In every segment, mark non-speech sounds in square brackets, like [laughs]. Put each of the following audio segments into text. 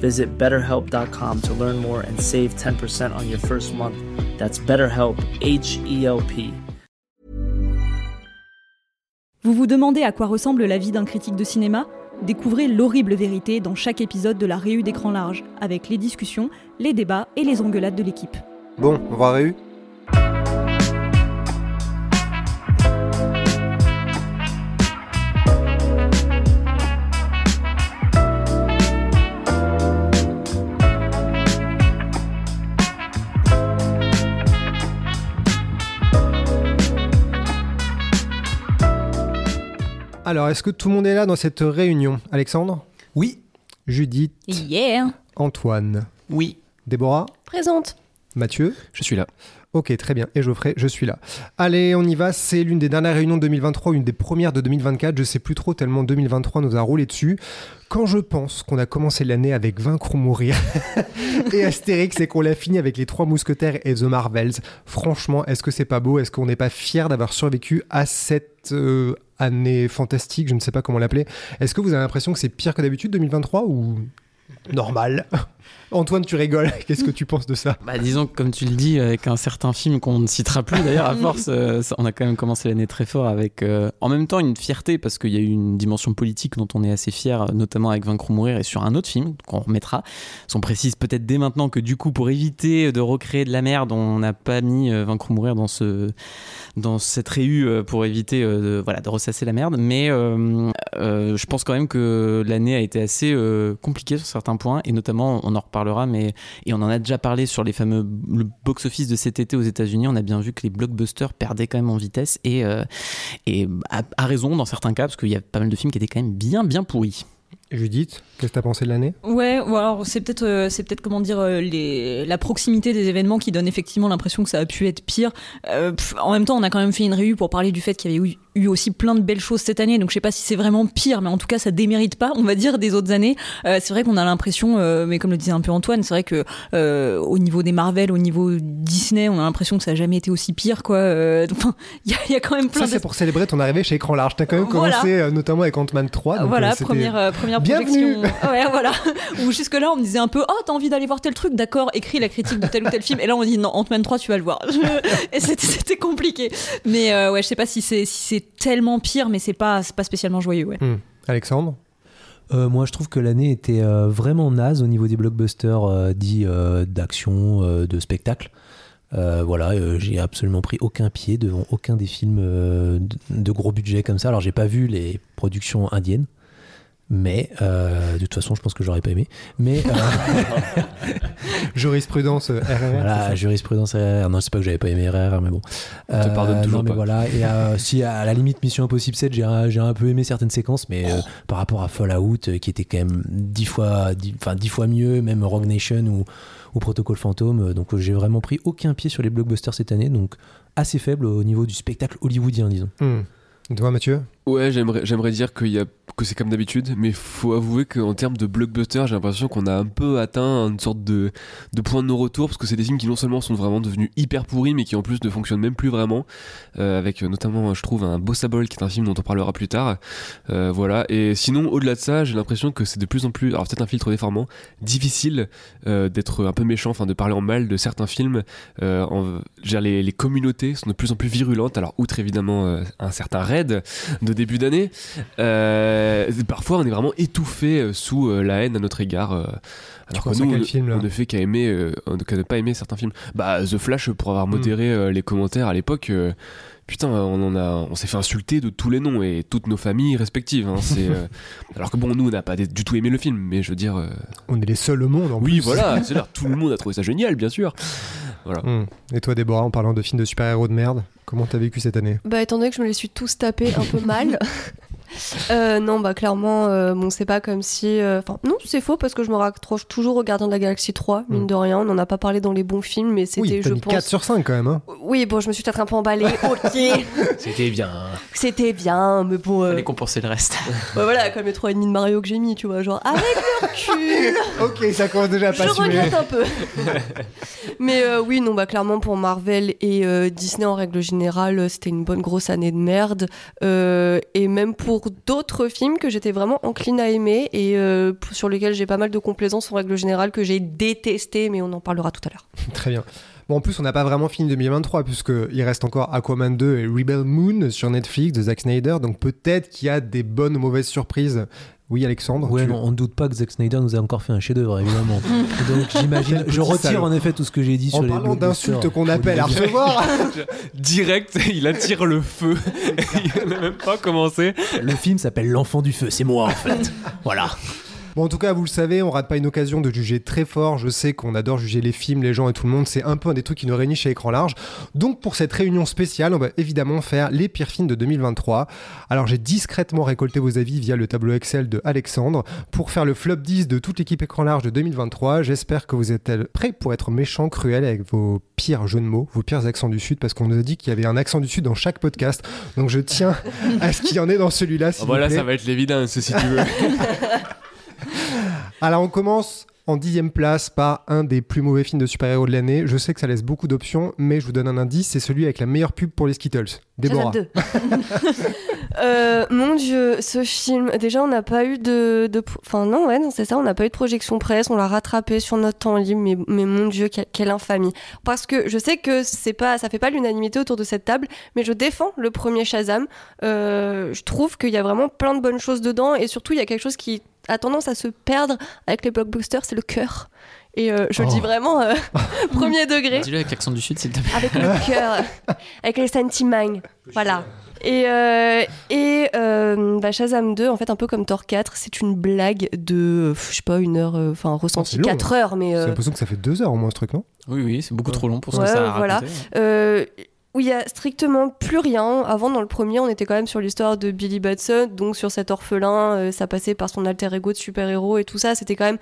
Visit betterhelp.com to learn more and save 10% on your first month. That's BetterHelp, H E L P. Vous vous demandez à quoi ressemble la vie d'un critique de cinéma? Découvrez l'horrible vérité dans chaque épisode de la Réu d'écran large, avec les discussions, les débats et les engueulades de l'équipe. Bon, on va Réu Alors, est-ce que tout le monde est là dans cette réunion Alexandre Oui. Judith Yeah Antoine Oui. Déborah Présente. Mathieu Je suis là. Ok, très bien. Et Geoffrey, je suis là. Allez, on y va. C'est l'une des dernières réunions de 2023, une des premières de 2024. Je sais plus trop tellement 2023 nous a roulé dessus. Quand je pense qu'on a commencé l'année avec Vaincre ou Mourir [laughs] et Astérix et qu'on l'a fini avec les Trois Mousquetaires et The Marvels, franchement, est-ce que c'est pas beau? Est-ce qu'on n'est pas fier d'avoir survécu à cette euh, année fantastique Je ne sais pas comment l'appeler. Est-ce que vous avez l'impression que c'est pire que d'habitude 2023 ou normal [laughs] Antoine, tu rigoles. [laughs] Qu'est-ce que tu penses de ça? Bah, disons que, comme tu le dis, avec un certain film qu'on ne citera plus d'ailleurs, à [laughs] force, euh, ça- on a quand même commencé l'année très fort avec, euh, en même temps, une fierté parce qu'il y a eu une dimension politique dont on est assez fier, notamment avec Vaincre ou Mourir et sur un autre film qu'on remettra. On précise peut-être dès maintenant que du coup, pour éviter de recréer de la merde, on n'a pas mis euh, Vaincre ou Mourir dans ce, dans cette réu euh, pour éviter euh, de, voilà, de ressasser la merde. Mais euh, euh, je pense quand même que l'année a été assez euh, compliquée sur certains points et notamment, on en reparlera, mais et on en a déjà parlé sur les fameux box-office de cet été aux États-Unis. On a bien vu que les blockbusters perdaient quand même en vitesse et, euh, à raison dans certains cas parce qu'il y a pas mal de films qui étaient quand même bien bien pourris. Judith, qu'est-ce que t'as pensé de l'année? Ouais, ou alors c'est peut-être, euh, c'est peut-être comment dire, euh, les, la proximité des événements qui donne effectivement l'impression que ça a pu être pire. Euh, pff, en même temps, on a quand même fait une réu pour parler du fait qu'il y avait eu, eu aussi plein de belles choses cette année, donc je sais pas si c'est vraiment pire, mais en tout cas ça démérite pas, on va dire, des autres années. C'est vrai qu'on a l'impression, mais comme le disait un peu Antoine, c'est vrai que au niveau des Marvel, au niveau Disney, on a l'impression que ça a jamais été aussi pire, quoi. Enfin, [laughs] il y, a- il y a quand même plein Ça, de c'est pour célébrer ton arrivée chez Écran Large. T'as quand même Voilà. commencé notamment avec Ant-Man 3. donc, voilà, première, euh, première Bienvenue. projection. Ouais, voilà. [laughs] Où jusque-là, on me disait un peu, oh, t'as envie d'aller voir tel truc, d'accord, écris la critique de tel ou tel film. Et là, on dit, non, Ant-Man 3, tu vas le voir. [laughs] Et c'était- compliqué. Mais euh, ouais, je sais pas si c'est si c'est tellement pire, mais c'est pas, c'est pas spécialement joyeux, ouais. Hmm. Alexandre? Euh, moi, je trouve que l'année était euh, vraiment naze au niveau des blockbusters euh, dits euh, d'action, euh, de spectacle. Euh, voilà, euh, j'ai absolument pris aucun pied devant aucun des films euh, de, de gros budget comme ça. Alors, j'ai pas vu les productions indiennes, mais euh, de toute façon, je pense que j'aurais pas aimé. Mais euh, [laughs] Jurisprudence euh, RRR. voilà, jurisprudence RRR. Non, c'est pas que j'avais pas aimé RRR, mais bon. Euh, te pardonne toujours non, mais pas. voilà. Et euh, [laughs] si à la limite Mission Impossible 7, j'ai un, peu aimé certaines séquences, mais euh, par rapport à Fallout, euh, qui était quand même dix fois, enfin dix fois mieux, même Rogue Nation ou, ou Protocol Phantom. euh, Donc euh, j'ai vraiment pris aucun pied sur les blockbusters cette année, donc assez faible au niveau du spectacle hollywoodien, disons. Hmm. Toi, Mathieu? Ouais, j'aimerais, dire qu'il y a, que c'est comme d'habitude, mais faut avouer qu'en termes de blockbuster, j'ai l'impression qu'on a un peu atteint une sorte de, de point de non-retour, parce que c'est des films qui non seulement sont vraiment devenus hyper pourris, mais qui en plus ne fonctionnent même plus vraiment, euh, avec notamment, je trouve, un Bossable, qui est un film dont on parlera plus tard. Euh, voilà, et sinon, au-delà de ça, j'ai l'impression que c'est de plus en plus, alors peut-être un filtre déformant, difficile euh, d'être un peu méchant, enfin de parler en mal de certains films. En, les, communautés sont de plus en plus virulentes, alors outre évidemment un certain raid de début d'année. Euh, parfois, on est vraiment étouffé euh, sous euh, la haine à notre égard. alors que penses à nous, quel on, film, là on ne fait qu'à aimer, qu'à ne pas aimer certains films. Bah, The Flash, pour avoir Mm. modéré les commentaires à l'époque, putain, on en a, on s'est fait insulter de tous les noms et toutes nos familles respectives. hein, c'est, euh, [laughs] alors que bon, nous, on n'a pas du tout aimé le film, mais je veux dire, euh, On est les seuls au monde en oui, plus. voilà, [laughs] c'est là, tout le monde a trouvé ça génial, bien sûr. Voilà. Hmm. Et toi, Déborah, en parlant de films de super-héros de merde, comment t'as vécu cette année? Bah, étant donné que je me les suis tous tapés un peu mal. [laughs] euh, non, bah clairement, euh, bon, c'est pas comme si. euh, Enfin, non, c'est faux parce que je me raccroche toujours au Gardien de la Galaxie 3, mine Mm. de rien. On n'en a pas parlé dans les bons films, mais c'était, Oui, je mis pense. 4 sur 5 quand même. Hein. Oui, bon, je me suis peut-être un peu emballée. [laughs] ok, C'était bien. c'était bien, mais bon. euh, Fallait compenser le reste. [laughs] bah voilà, comme les 3,5 de Mario que j'ai mis, tu vois, genre avec le recul. [laughs] ok, ça commence déjà à Je pas regrette un peu. Mais euh, oui, non, bah clairement pour Marvel et euh, Disney en règle générale, c'était une bonne grosse année de merde. Euh, et même pour d'autres films que j'étais vraiment encline à aimer et euh, sur lesquels j'ai pas mal de complaisance en règle générale que j'ai détesté, mais on en parlera tout à l'heure. [laughs] Très bien. Bon, en plus, on n'a pas vraiment fini 2023, puisqu'il reste encore Aquaman 2 et Rebel Moon sur Netflix de Zack Snyder, donc peut-être qu'il y a des bonnes ou mauvaises surprises. Oui, Alexandre Ouais, tu- non, on ne doute pas que Zack Snyder nous a encore fait un chef-d'œuvre, évidemment. [laughs] Donc j'imagine, je retire salaud. en effet tout ce que j'ai dit En sur les parlant blockbusters. d'insultes qu'on appelle le à recevoir, [laughs] Direct, il attire le feu. [laughs] il n'a même pas commencé. Le film s'appelle L'enfant du feu, c'est moi en fait. voilà. Bon, en tout cas, vous le savez, on rate pas une occasion de juger très fort. Je sais qu'on adore juger les films, les gens et tout le monde. C'est un peu un des trucs qui nous réunit chez Écran Large. Donc, pour cette réunion spéciale, on va évidemment faire les pires films de 2023. Alors, j'ai discrètement récolté vos avis via le tableau Excel de Alexandre pour faire le flop 10 de toute l'équipe Écran Large de 2023. J'espère que vous êtes prêts pour être méchants, cruels avec vos pires jeux de mots, vos pires accents du Sud, parce qu'on nous a dit qu'il y avait un accent du Sud dans chaque podcast. Donc, je tiens à ce qu'il y en ait dans celui-là. voilà, plaît. ça va être l'évidence si tu veux. [laughs] [laughs] Alors on commence en dixième place par un des plus mauvais films de super-héros de l'année. Je sais que ça laisse beaucoup d'options, mais je vous donne un indice, c'est celui avec la meilleure pub pour les Skittles. Déborah. Shazam [laughs] 2. Euh, mon dieu, ce film, déjà on n'a pas eu de, enfin non ouais non c'est ça, on n'a pas eu de projection presse, on l'a rattrapé sur notre temps libre, mais, mon dieu quelle, quelle infamie. Parce que je sais que c'est pas, ça fait pas l'unanimité autour de cette table, mais je défends le premier Shazam. Euh, je trouve qu'il y a vraiment plein de bonnes choses dedans et surtout il y a quelque chose qui a tendance à se perdre avec les blockbusters, c'est le cœur. Et euh, je le Oh. dis vraiment euh, [laughs] premier degré Dis-le avec l'accent du Sud, s'il te plaît. avec le [laughs] cœur, avec les sentiments. Voilà. Et, euh, et euh, bah, Shazam 2, en fait, un peu comme Thor 4, c'est une blague de, je sais pas, une heure, euh, enfin, ressenti c'est long, 4 heures, mais. J'ai euh, l'impression que ça fait deux heures au moins ce truc, non? Oui, oui, c'est beaucoup trop long pour ce Ouais, que ça a voilà. raconté. Où il y a strictement plus rien. Avant, dans le premier, on était quand même sur l'histoire de Billy Batson, donc sur cet orphelin, euh, ça passait par son alter ego de super-héros et tout ça. C'était quand même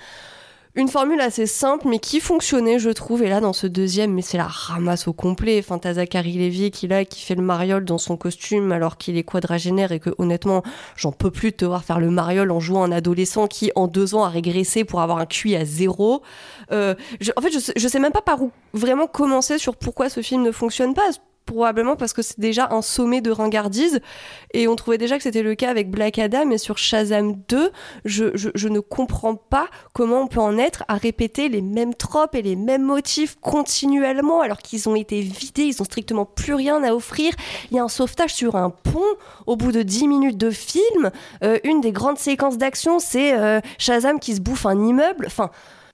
une formule assez simple, mais qui fonctionnait, je trouve. Et là, dans ce deuxième, mais c'est la ramasse au complet. Enfin, t'as Zachary Lévy qui, là, qui fait le mariole dans son costume alors qu'il est quadragénaire et que, honnêtement, j'en peux plus de te voir faire le mariole en jouant un adolescent qui, en deux ans, a régressé pour avoir un QI à zéro. Euh, je- en fait, je je sais même pas par où vraiment commencer sur pourquoi ce film ne fonctionne pas. Probablement parce que c'est déjà un sommet de ringardise et on trouvait déjà que c'était le cas avec Black Adam et sur Shazam 2, je, je, ne comprends pas comment on peut en être à répéter les mêmes tropes et les mêmes motifs continuellement alors qu'ils ont été vidés, ils ont strictement plus rien à offrir. Il y a un sauvetage sur un pont au bout de 10 minutes de film. Euh, une des grandes séquences d'action, c'est euh, Shazam qui se bouffe un immeuble. Enfin,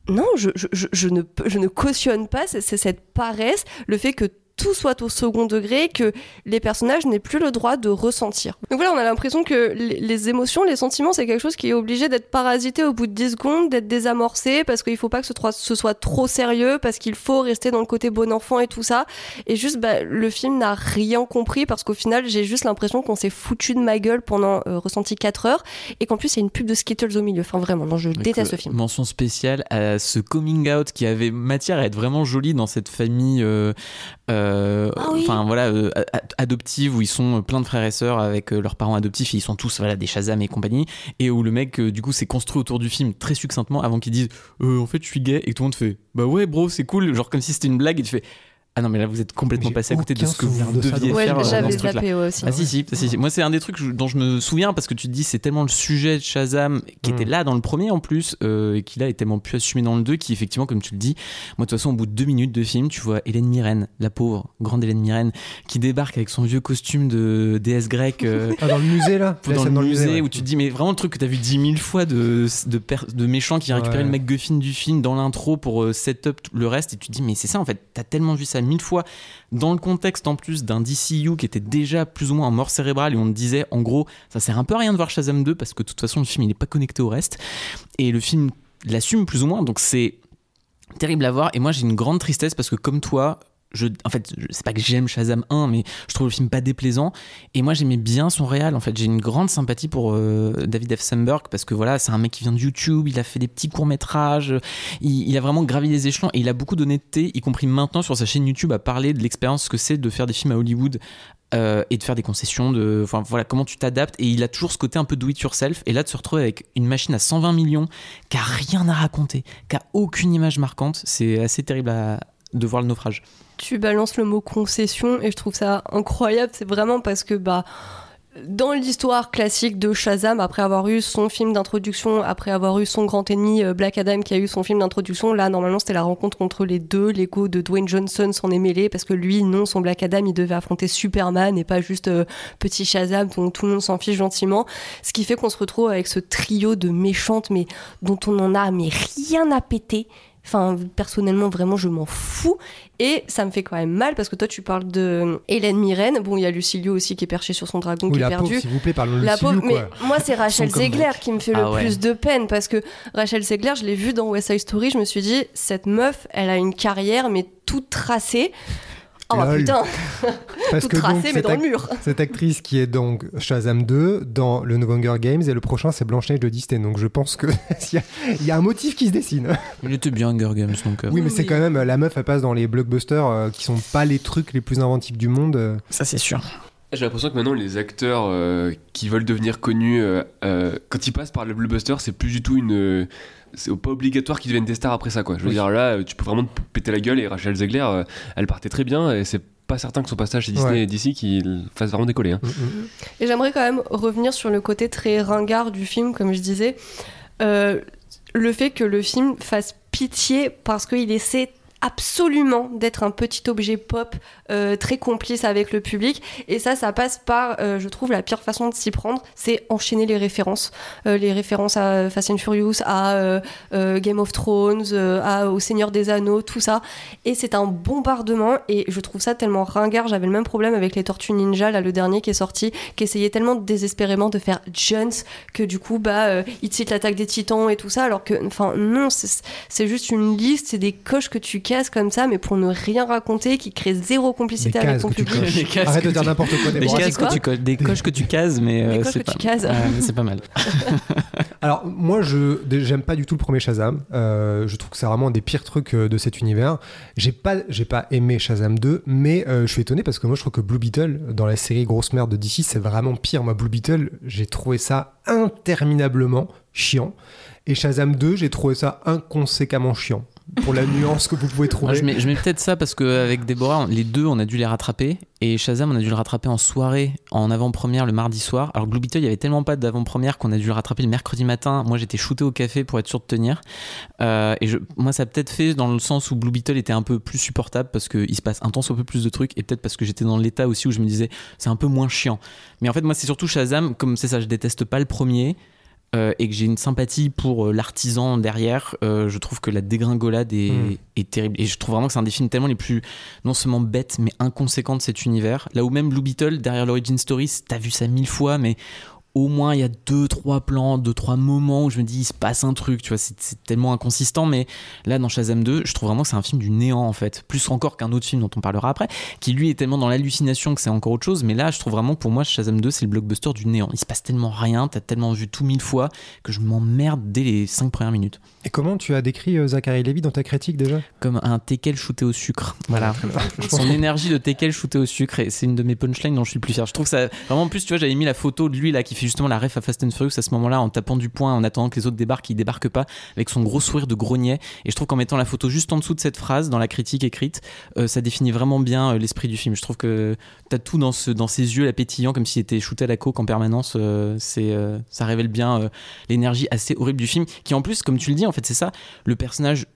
non, je, je, je, ne, je ne cautionne pas c'est cette paresse, le fait que tout soit au second degré, que les personnages n'aient plus le droit de ressentir. Donc voilà, on a l'impression que les, émotions, les sentiments, c'est quelque chose qui est obligé d'être parasité au bout de 10 secondes, d'être désamorcé, parce qu'il faut pas que ce, soit trop sérieux, parce qu'il faut rester dans le côté bon enfant et tout ça. Et juste, bah, le film n'a rien compris, parce qu'au final, j'ai juste l'impression qu'on s'est foutu de ma gueule pendant euh, ressenti 4 heures, et qu'en plus, il y a une pub de Skittles au milieu. Enfin, vraiment, non, je déteste ce film. Mention spéciale à ce coming out qui avait matière à être vraiment joli dans cette famille, euh, euh, Ah oui. enfin voilà, euh, où ils sont plein de frères et sœurs avec euh, leurs parents adoptifs et ils sont tous voilà des Shazam et compagnie et où le mec euh, du coup s'est construit autour du film très succinctement avant qu'ils disent euh, en fait je suis gay et que tout le monde fait bah ouais bro c'est cool genre comme si c'était une blague et tu fais Ah non, mais là, vous êtes complètement passé à côté de ce que vous de deviez. Ouais, faire euh, dans ce zappé ouais, aussi. Ah si, si, si, si. Moi c'est un des trucs dont je me souviens parce que tu te dis c'est tellement le sujet de Shazam qui Mm. était là dans le premier en plus euh, et qui là est tellement plus assumé dans le 2 qui effectivement comme tu le dis moi de toute façon au bout de deux minutes de film tu vois Hélène Mirren la pauvre grande Hélène Mirren qui débarque avec son vieux costume de déesse grecque euh, Ah, dans le musée là dans scène le musée ouais. où tu te dis mais vraiment le truc que t'as vu dix mille fois de, de, méchants qui a récupéré le MacGuffin du film dans l'intro pour set up le reste et tu te dis mais c'est ça en fait t'as tellement vu ça mille fois. Dans le contexte en plus d'un DCU qui était déjà plus ou moins en mort cérébrale et on disait en gros ça sert un peu à rien de voir Shazam 2 parce que de toute façon le film il est pas connecté au reste. Et le film l'assume plus ou moins donc c'est terrible à voir. Et moi j'ai une grande tristesse parce que comme toi en fait, c'est pas que j'aime Shazam 1, mais je trouve le film pas déplaisant. Et moi, j'aimais bien son réal. En fait, j'ai une grande sympathie pour euh, David F. Sandberg parce que voilà, c'est un mec qui vient de YouTube. Il a fait des petits courts métrages. Il, a vraiment gravi les échelons et il a beaucoup d'honnêteté, y compris maintenant sur sa chaîne YouTube, à parler de l'expérience que c'est de faire des films à Hollywood. euh, et de faire des concessions, de, enfin voilà comment tu t'adaptes. Et il a toujours ce côté un peu do it yourself. Et là, de se retrouver avec une machine à 120 millions qui a rien à raconter, qui a aucune image marquante, c'est assez terrible de voir le naufrage. Tu balances le mot concession et je trouve ça incroyable. C'est vraiment parce que bah dans l'histoire classique de Shazam, après avoir eu son film d'introduction, après avoir eu son grand ennemi euh, Black Adam qui a eu son film d'introduction, là normalement c'était la rencontre entre les deux. L'ego de Dwayne Johnson s'en est mêlé parce que lui, non, son Black Adam, il devait affronter Superman et pas juste euh, petit Shazam dont tout le monde s'en fiche gentiment. Ce qui fait qu'on se retrouve avec ce trio de méchantes, mais dont on en a mais rien à péter. Enfin, personnellement, vraiment, je m'en fous. Et ça me fait quand même mal parce que toi, tu parles de Hélène Mirren. Bon, il y a Lucilio aussi qui est perché sur son dragon Oui, qui est perdu. s'il vous plaît, parlons de La Lucilio, pauvre, mais moi c'est Rachel. Zegler qui me fait le Ah ouais. plus de peine parce que Rachel Zegler, je l'ai vue dans West Side Story, je me suis dit cette meuf, elle a une carrière mais toute tracée. Oh Lol. putain, [laughs] Parce que donc, mais cette, dans le ac- mur. [laughs] cette actrice qui est donc Shazam 2 dans le No Hunger Games et le prochain c'est Blanche-Neige de Disney. Donc je pense que [laughs] il y, a- il y a un motif qui se dessine. Il était bien Hunger Games donc. euh, Oui, mais Oui, c'est quand même la meuf, elle passe dans les blockbusters euh, qui sont pas les trucs les plus inventifs du monde. euh. Ça c'est sûr. J'ai l'impression que maintenant les acteurs euh, qui veulent devenir connus, euh, euh, quand ils passent par le blockbuster, c'est plus du tout une. C'est pas obligatoire qu'ils deviennent des stars après ça, quoi. Je veux Oui. dire, là, tu peux vraiment te péter la gueule et Rachel Zegler, euh, elle partait très bien et c'est pas certain que son passage chez Disney Ouais. et DC qu'il fasse vraiment décoller. hein. Mm, mm. Et j'aimerais quand même revenir sur le côté très ringard du film, comme je disais. Euh, le fait que le film fasse pitié parce qu'il essaie absolument d'être un petit objet pop euh, très complice avec le public. Et ça ça passe par euh, je trouve la pire façon de s'y prendre c'est enchaîner les références. Euh, les références à Fast and Furious à euh, euh, Game of Thrones euh, à au Seigneur des Anneaux tout ça. Et c'est un bombardement et je trouve ça tellement ringard. J'avais le même problème avec les Tortues Ninja là le dernier qui est sorti qui essayait tellement désespérément de faire Jones que du coup bah il cite l'attaque des titans et tout ça alors que enfin non c'est juste une liste c'est des coches que tu comme ça mais pour ne rien raconter qui crée zéro complicité Des avec ton public coches. Des cases Arrête de dire tu- n'importe quoi. Des, cases que tu co- des coches que tu cases, mais euh, c'est pas, c'est mal. [laughs] Alors moi je j'aime pas du tout le premier Shazam. Euh, je trouve que c'est vraiment un des pires trucs euh, de cet univers. J'ai pas j'ai pas aimé Shazam 2, mais euh, je suis étonné parce que moi je trouve que Blue Beetle dans la série grosse merde de DC c'est vraiment pire. Moi Blue Beetle j'ai trouvé ça interminablement chiant et Shazam 2 j'ai trouvé ça inconséquemment chiant pour la nuance que vous pouvez trouver. je mets, je mets peut-être ça parce qu'avec Déborah, les deux, on a dû les rattraper. Et Shazam, on a dû le rattraper en soirée, en avant-première le mardi soir. Alors Blue Beetle, il y avait tellement pas d'avant-première qu'on a dû le rattraper le mercredi matin. Moi, j'étais shooté au café pour être sûr de tenir. Euh, et je, moi, ça a peut-être fait dans le sens où Blue Beetle était un peu plus supportable parce qu'il se passe un temps soit peu plus de trucs. Et peut-être parce que j'étais dans l'état aussi où je me disais, c'est un peu moins chiant. Mais en fait, moi, c'est surtout Shazam, comme c'est ça, je déteste pas le premier. Euh, et que j'ai une sympathie pour euh, l'artisan derrière, euh, je trouve que la dégringolade est, Mm. est terrible. Et je trouve vraiment que c'est un des films tellement les plus, non seulement bêtes, mais inconséquents de cet univers. Là où même Blue Beetle, derrière l'origin story, t'as vu ça mille fois, mais au moins il y a deux, trois plans, deux, trois moments où je me dis il se passe un truc, tu vois, c'est tellement inconsistant. Mais là, dans Shazam 2, je trouve vraiment que c'est un film du néant en fait. Plus encore qu'un autre film dont on parlera après, qui lui est tellement dans l'hallucination que c'est encore autre chose. Mais là, je trouve vraiment pour moi, Shazam 2, c'est le blockbuster du néant. Il se passe tellement rien, t'as tellement vu tout mille fois que je m'emmerde dès les cinq premières minutes. Et comment tu as décrit euh, Zachary Levy dans ta critique déjà? Comme un teckel shooté au sucre. Voilà. [laughs] Son énergie de teckel shooté au sucre, et c'est une de mes punchlines dont je suis le plus fier. Je trouve ça vraiment en plus, tu vois, j'avais mis la photo de lui là qui fait justement la ref à Fast and Furious à ce moment-là en tapant du poing, en attendant que les autres débarquent, il débarque pas, avec son gros sourire de grognet. Et je trouve qu'en mettant la photo juste en dessous de cette phrase, dans la critique écrite, euh, ça définit vraiment bien euh, l'esprit du film. Je trouve que t'as tout dans, ce, dans ses yeux, la pétillant, comme s'il était shooté à la coke en permanence. euh, c'est, euh, ça révèle bien euh, l'énergie assez horrible du film, qui en plus, comme tu le dis, en fait, c'est ça, le personnage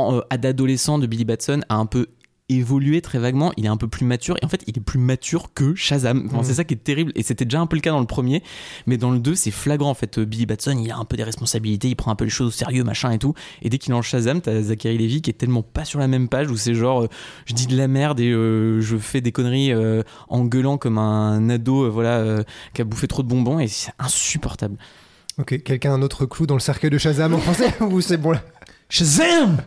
euh, d'adolescent de Billy Batson a un peu évolué très vaguement, il est un peu plus mature et en fait il est plus mature que Shazam. Enfin, Mhm. C'est ça qui est terrible et c'était déjà un peu le cas dans le premier, mais dans le 2 c'est flagrant en fait. Euh, Billy Batson il a un peu des responsabilités, il prend un peu les choses au sérieux machin et tout. Et dès qu'il est en Shazam, t'as Zachary Levy qui est tellement pas sur la même page où c'est genre euh, je dis de la merde et euh, je fais des conneries euh, en gueulant comme un ado voilà qui a bouffé trop de bonbons et c'est insupportable. Ok, quelqu'un a un autre clou dans le cercueil de Shazam en français [laughs] ou c'est bon là Shazam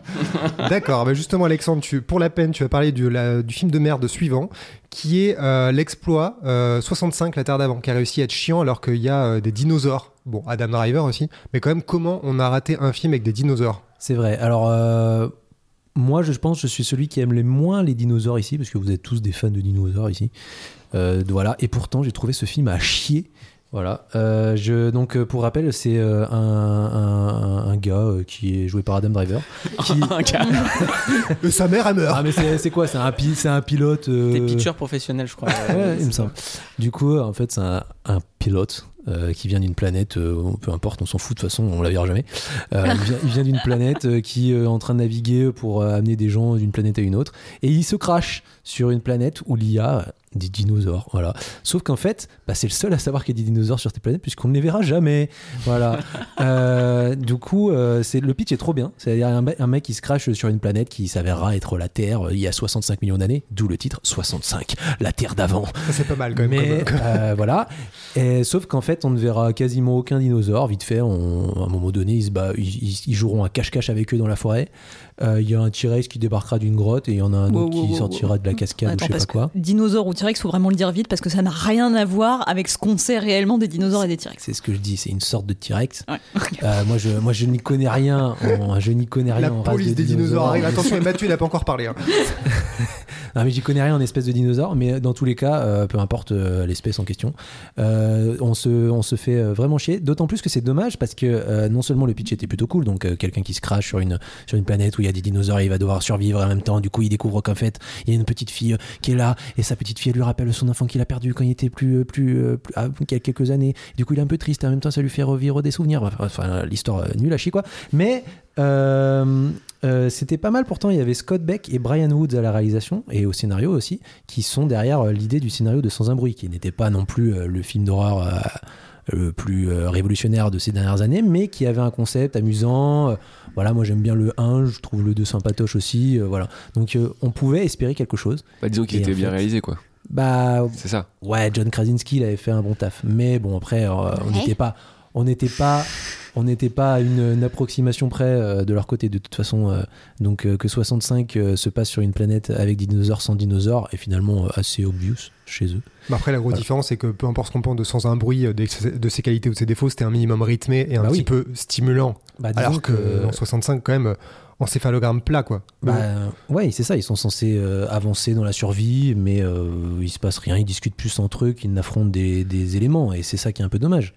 D'accord, bah justement Alexandre, tu, pour la peine, tu vas parler du, la- du film de merde suivant, qui est euh, l'exploit euh, 65, la Terre d'avant, qui a réussi à être chiant alors qu'il y a euh, des dinosaures. Bon, Adam Driver aussi, mais quand même, comment on a raté un film avec des dinosaures? C'est vrai. Alors, euh, moi, je pense que je suis celui qui aime les moins les dinosaures ici, parce que vous êtes tous des fans de dinosaures ici. Euh, voilà. Et pourtant, j'ai trouvé ce film à chier. Voilà. Euh, je, donc, euh, pour rappel, c'est euh, un, un- un gars euh, qui est joué par Adam Driver. Qui... [laughs] Euh, Sa mère, elle meurt ah, mais c'est quoi? C'est un, pi- un pilote. euh, T'es pitcher professionnel je crois. Ouais, il me semble. Du coup, en fait, c'est un, un pilote euh, qui vient d'une planète, euh, peu importe, on s'en fout de toute façon, on la verra jamais. Euh, il vient, d'une planète euh, qui est en train de naviguer pour euh, amener des gens d'une planète à une autre, et il se crache sur une planète où il y a des dinosaures, voilà. Sauf qu'en fait, bah, c'est le seul à savoir qu'il y a des dinosaures sur cette planète puisqu'on ne les verra jamais, voilà. [laughs] Euh, du coup, euh, c'est le pitch est trop bien. C'est-à-dire un, un mec qui se crache sur une planète qui s'avérera être la Terre euh, il y a 65 millions d'années, d'où le titre 65, la Terre d'avant. Ça, C'est pas mal quand même. Mais comme- euh, [laughs] voilà. Et, sauf qu'en fait, on ne verra quasiment aucun dinosaure. Vite fait, on- à un moment donné, ils, se bat- ils, ils- ils joueront à cache-cache avec eux dans la forêt. Euh, Il y a un T-Rex qui débarquera d'une grotte et il y en a un Wow, autre wow, qui wow, sortira de la cascade ou je sais pas quoi. dinosaure ou T-Rex, faut vraiment le dire vite parce que ça n'a rien à voir avec ce qu'on sait réellement des dinosaures et des T-Rex. C'est ce que je dis, c'est une sorte de T-Rex. Ouais. [laughs] Euh, moi, je, moi, je n'y connais rien. En, je n'y connais rien La en race police de des dinosaures arrive. Attention, [laughs] Mathieu n'a pas encore parlé. hein. [laughs] Non, mais j'y connais rien en espèce de dinosaure, mais dans tous les cas, euh, peu importe euh, l'espèce en question, euh, on, se, on se fait euh, vraiment chier. D'autant plus que c'est dommage parce que euh, non seulement le pitch était plutôt cool, donc euh, quelqu'un qui se crache sur une, sur une planète où il y a des dinosaures et il va devoir survivre en même temps, du coup, il découvre qu'en fait, il y a une petite fille euh, qui est là et sa petite fille lui rappelle son enfant qu'il a perdu quand il était plus, plus, euh, plus ah, il y a quelques années. Du coup, il est un peu triste en même temps, ça lui fait revivre des souvenirs. Enfin, l'histoire euh, nulle à chier quoi. Mais euh, euh, c'était pas mal pourtant. Il y avait Scott Beck et Brian Woods à la réalisation et au scénario aussi, qui sont derrière euh, l'idée du scénario de Sans un bruit, qui n'était pas non plus euh, le film d'horreur euh, le plus euh, révolutionnaire de ces dernières années, mais qui avait un concept amusant. Euh, voilà, moi j'aime bien le 1, je trouve le 2 sympatoche aussi. euh, voilà. Donc euh, on pouvait espérer quelque chose. Bah, disons qu'il était en bien fait- réalisé, quoi. Bah C'est ça. Ouais, John Krasinski, il avait fait un bon taf. Mais bon, après, euh, on n'était pas, on n'était pas, on n'était pas à une, une approximation près euh, de leur côté. De toute façon, euh, donc euh, que 65 euh, se passe sur une planète avec des dinosaures sans dinosaures est finalement assez obvious chez eux. Mais après, la grosse Voilà. différence, c'est que peu importe ce qu'on pense de sans un bruit, de, de ses qualités ou de ses défauts, c'était un minimum rythmé et un Bah petit oui. peu stimulant. Bah, Alors que, en 65, quand même, encéphalogramme plat, quoi. Bah, ouais, c'est ça. Ils sont censés euh, avancer dans la survie, mais euh, il se passe rien. Ils discutent plus entre eux qu'ils n'affrontent des, des éléments, et c'est ça qui est un peu dommage.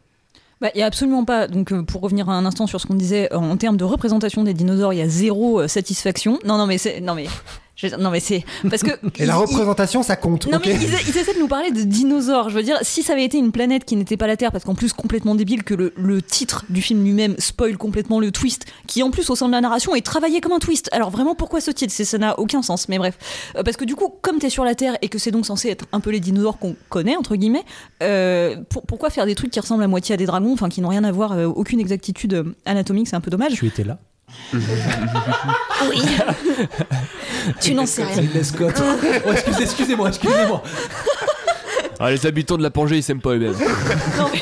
Il y a absolument pas. Donc, euh, pour revenir un instant sur ce qu'on disait euh, en termes de représentation des dinosaures, il y a zéro euh, satisfaction. Non, non, mais c'est, non mais, je- non mais c'est parce que. [laughs] Et la ils- représentation, ça compte. Non mais ils, ils essaient de nous parler de dinosaures. Je veux dire, si ça avait été une planète qui n'était pas la Terre, parce qu'en plus complètement débile que le, le titre du film lui-même spoil complètement le twist, qui en plus au sein de la narration est travaillé comme un twist. Alors vraiment pourquoi ce titre? C'est- Ça n'a aucun sens. Mais bref, Euh, parce que du coup, comme t'es sur la Terre et que c'est donc censé être un peu les dinosaures qu'on connaît entre guillemets, euh, pour- pourquoi faire des trucs qui ressemblent à moitié à des dragons, enfin qui n'ont rien à voir, euh, aucune exactitude anatomique, c'est un peu dommage. Tu étais là. [laughs] Oui. [laughs] tu n'en sais rien. [laughs] Oh, excusez, excusez-moi, excusez-moi. Ah, les habitants de la Pangée, ils s'aiment pas eux-mêmes. Non, mais...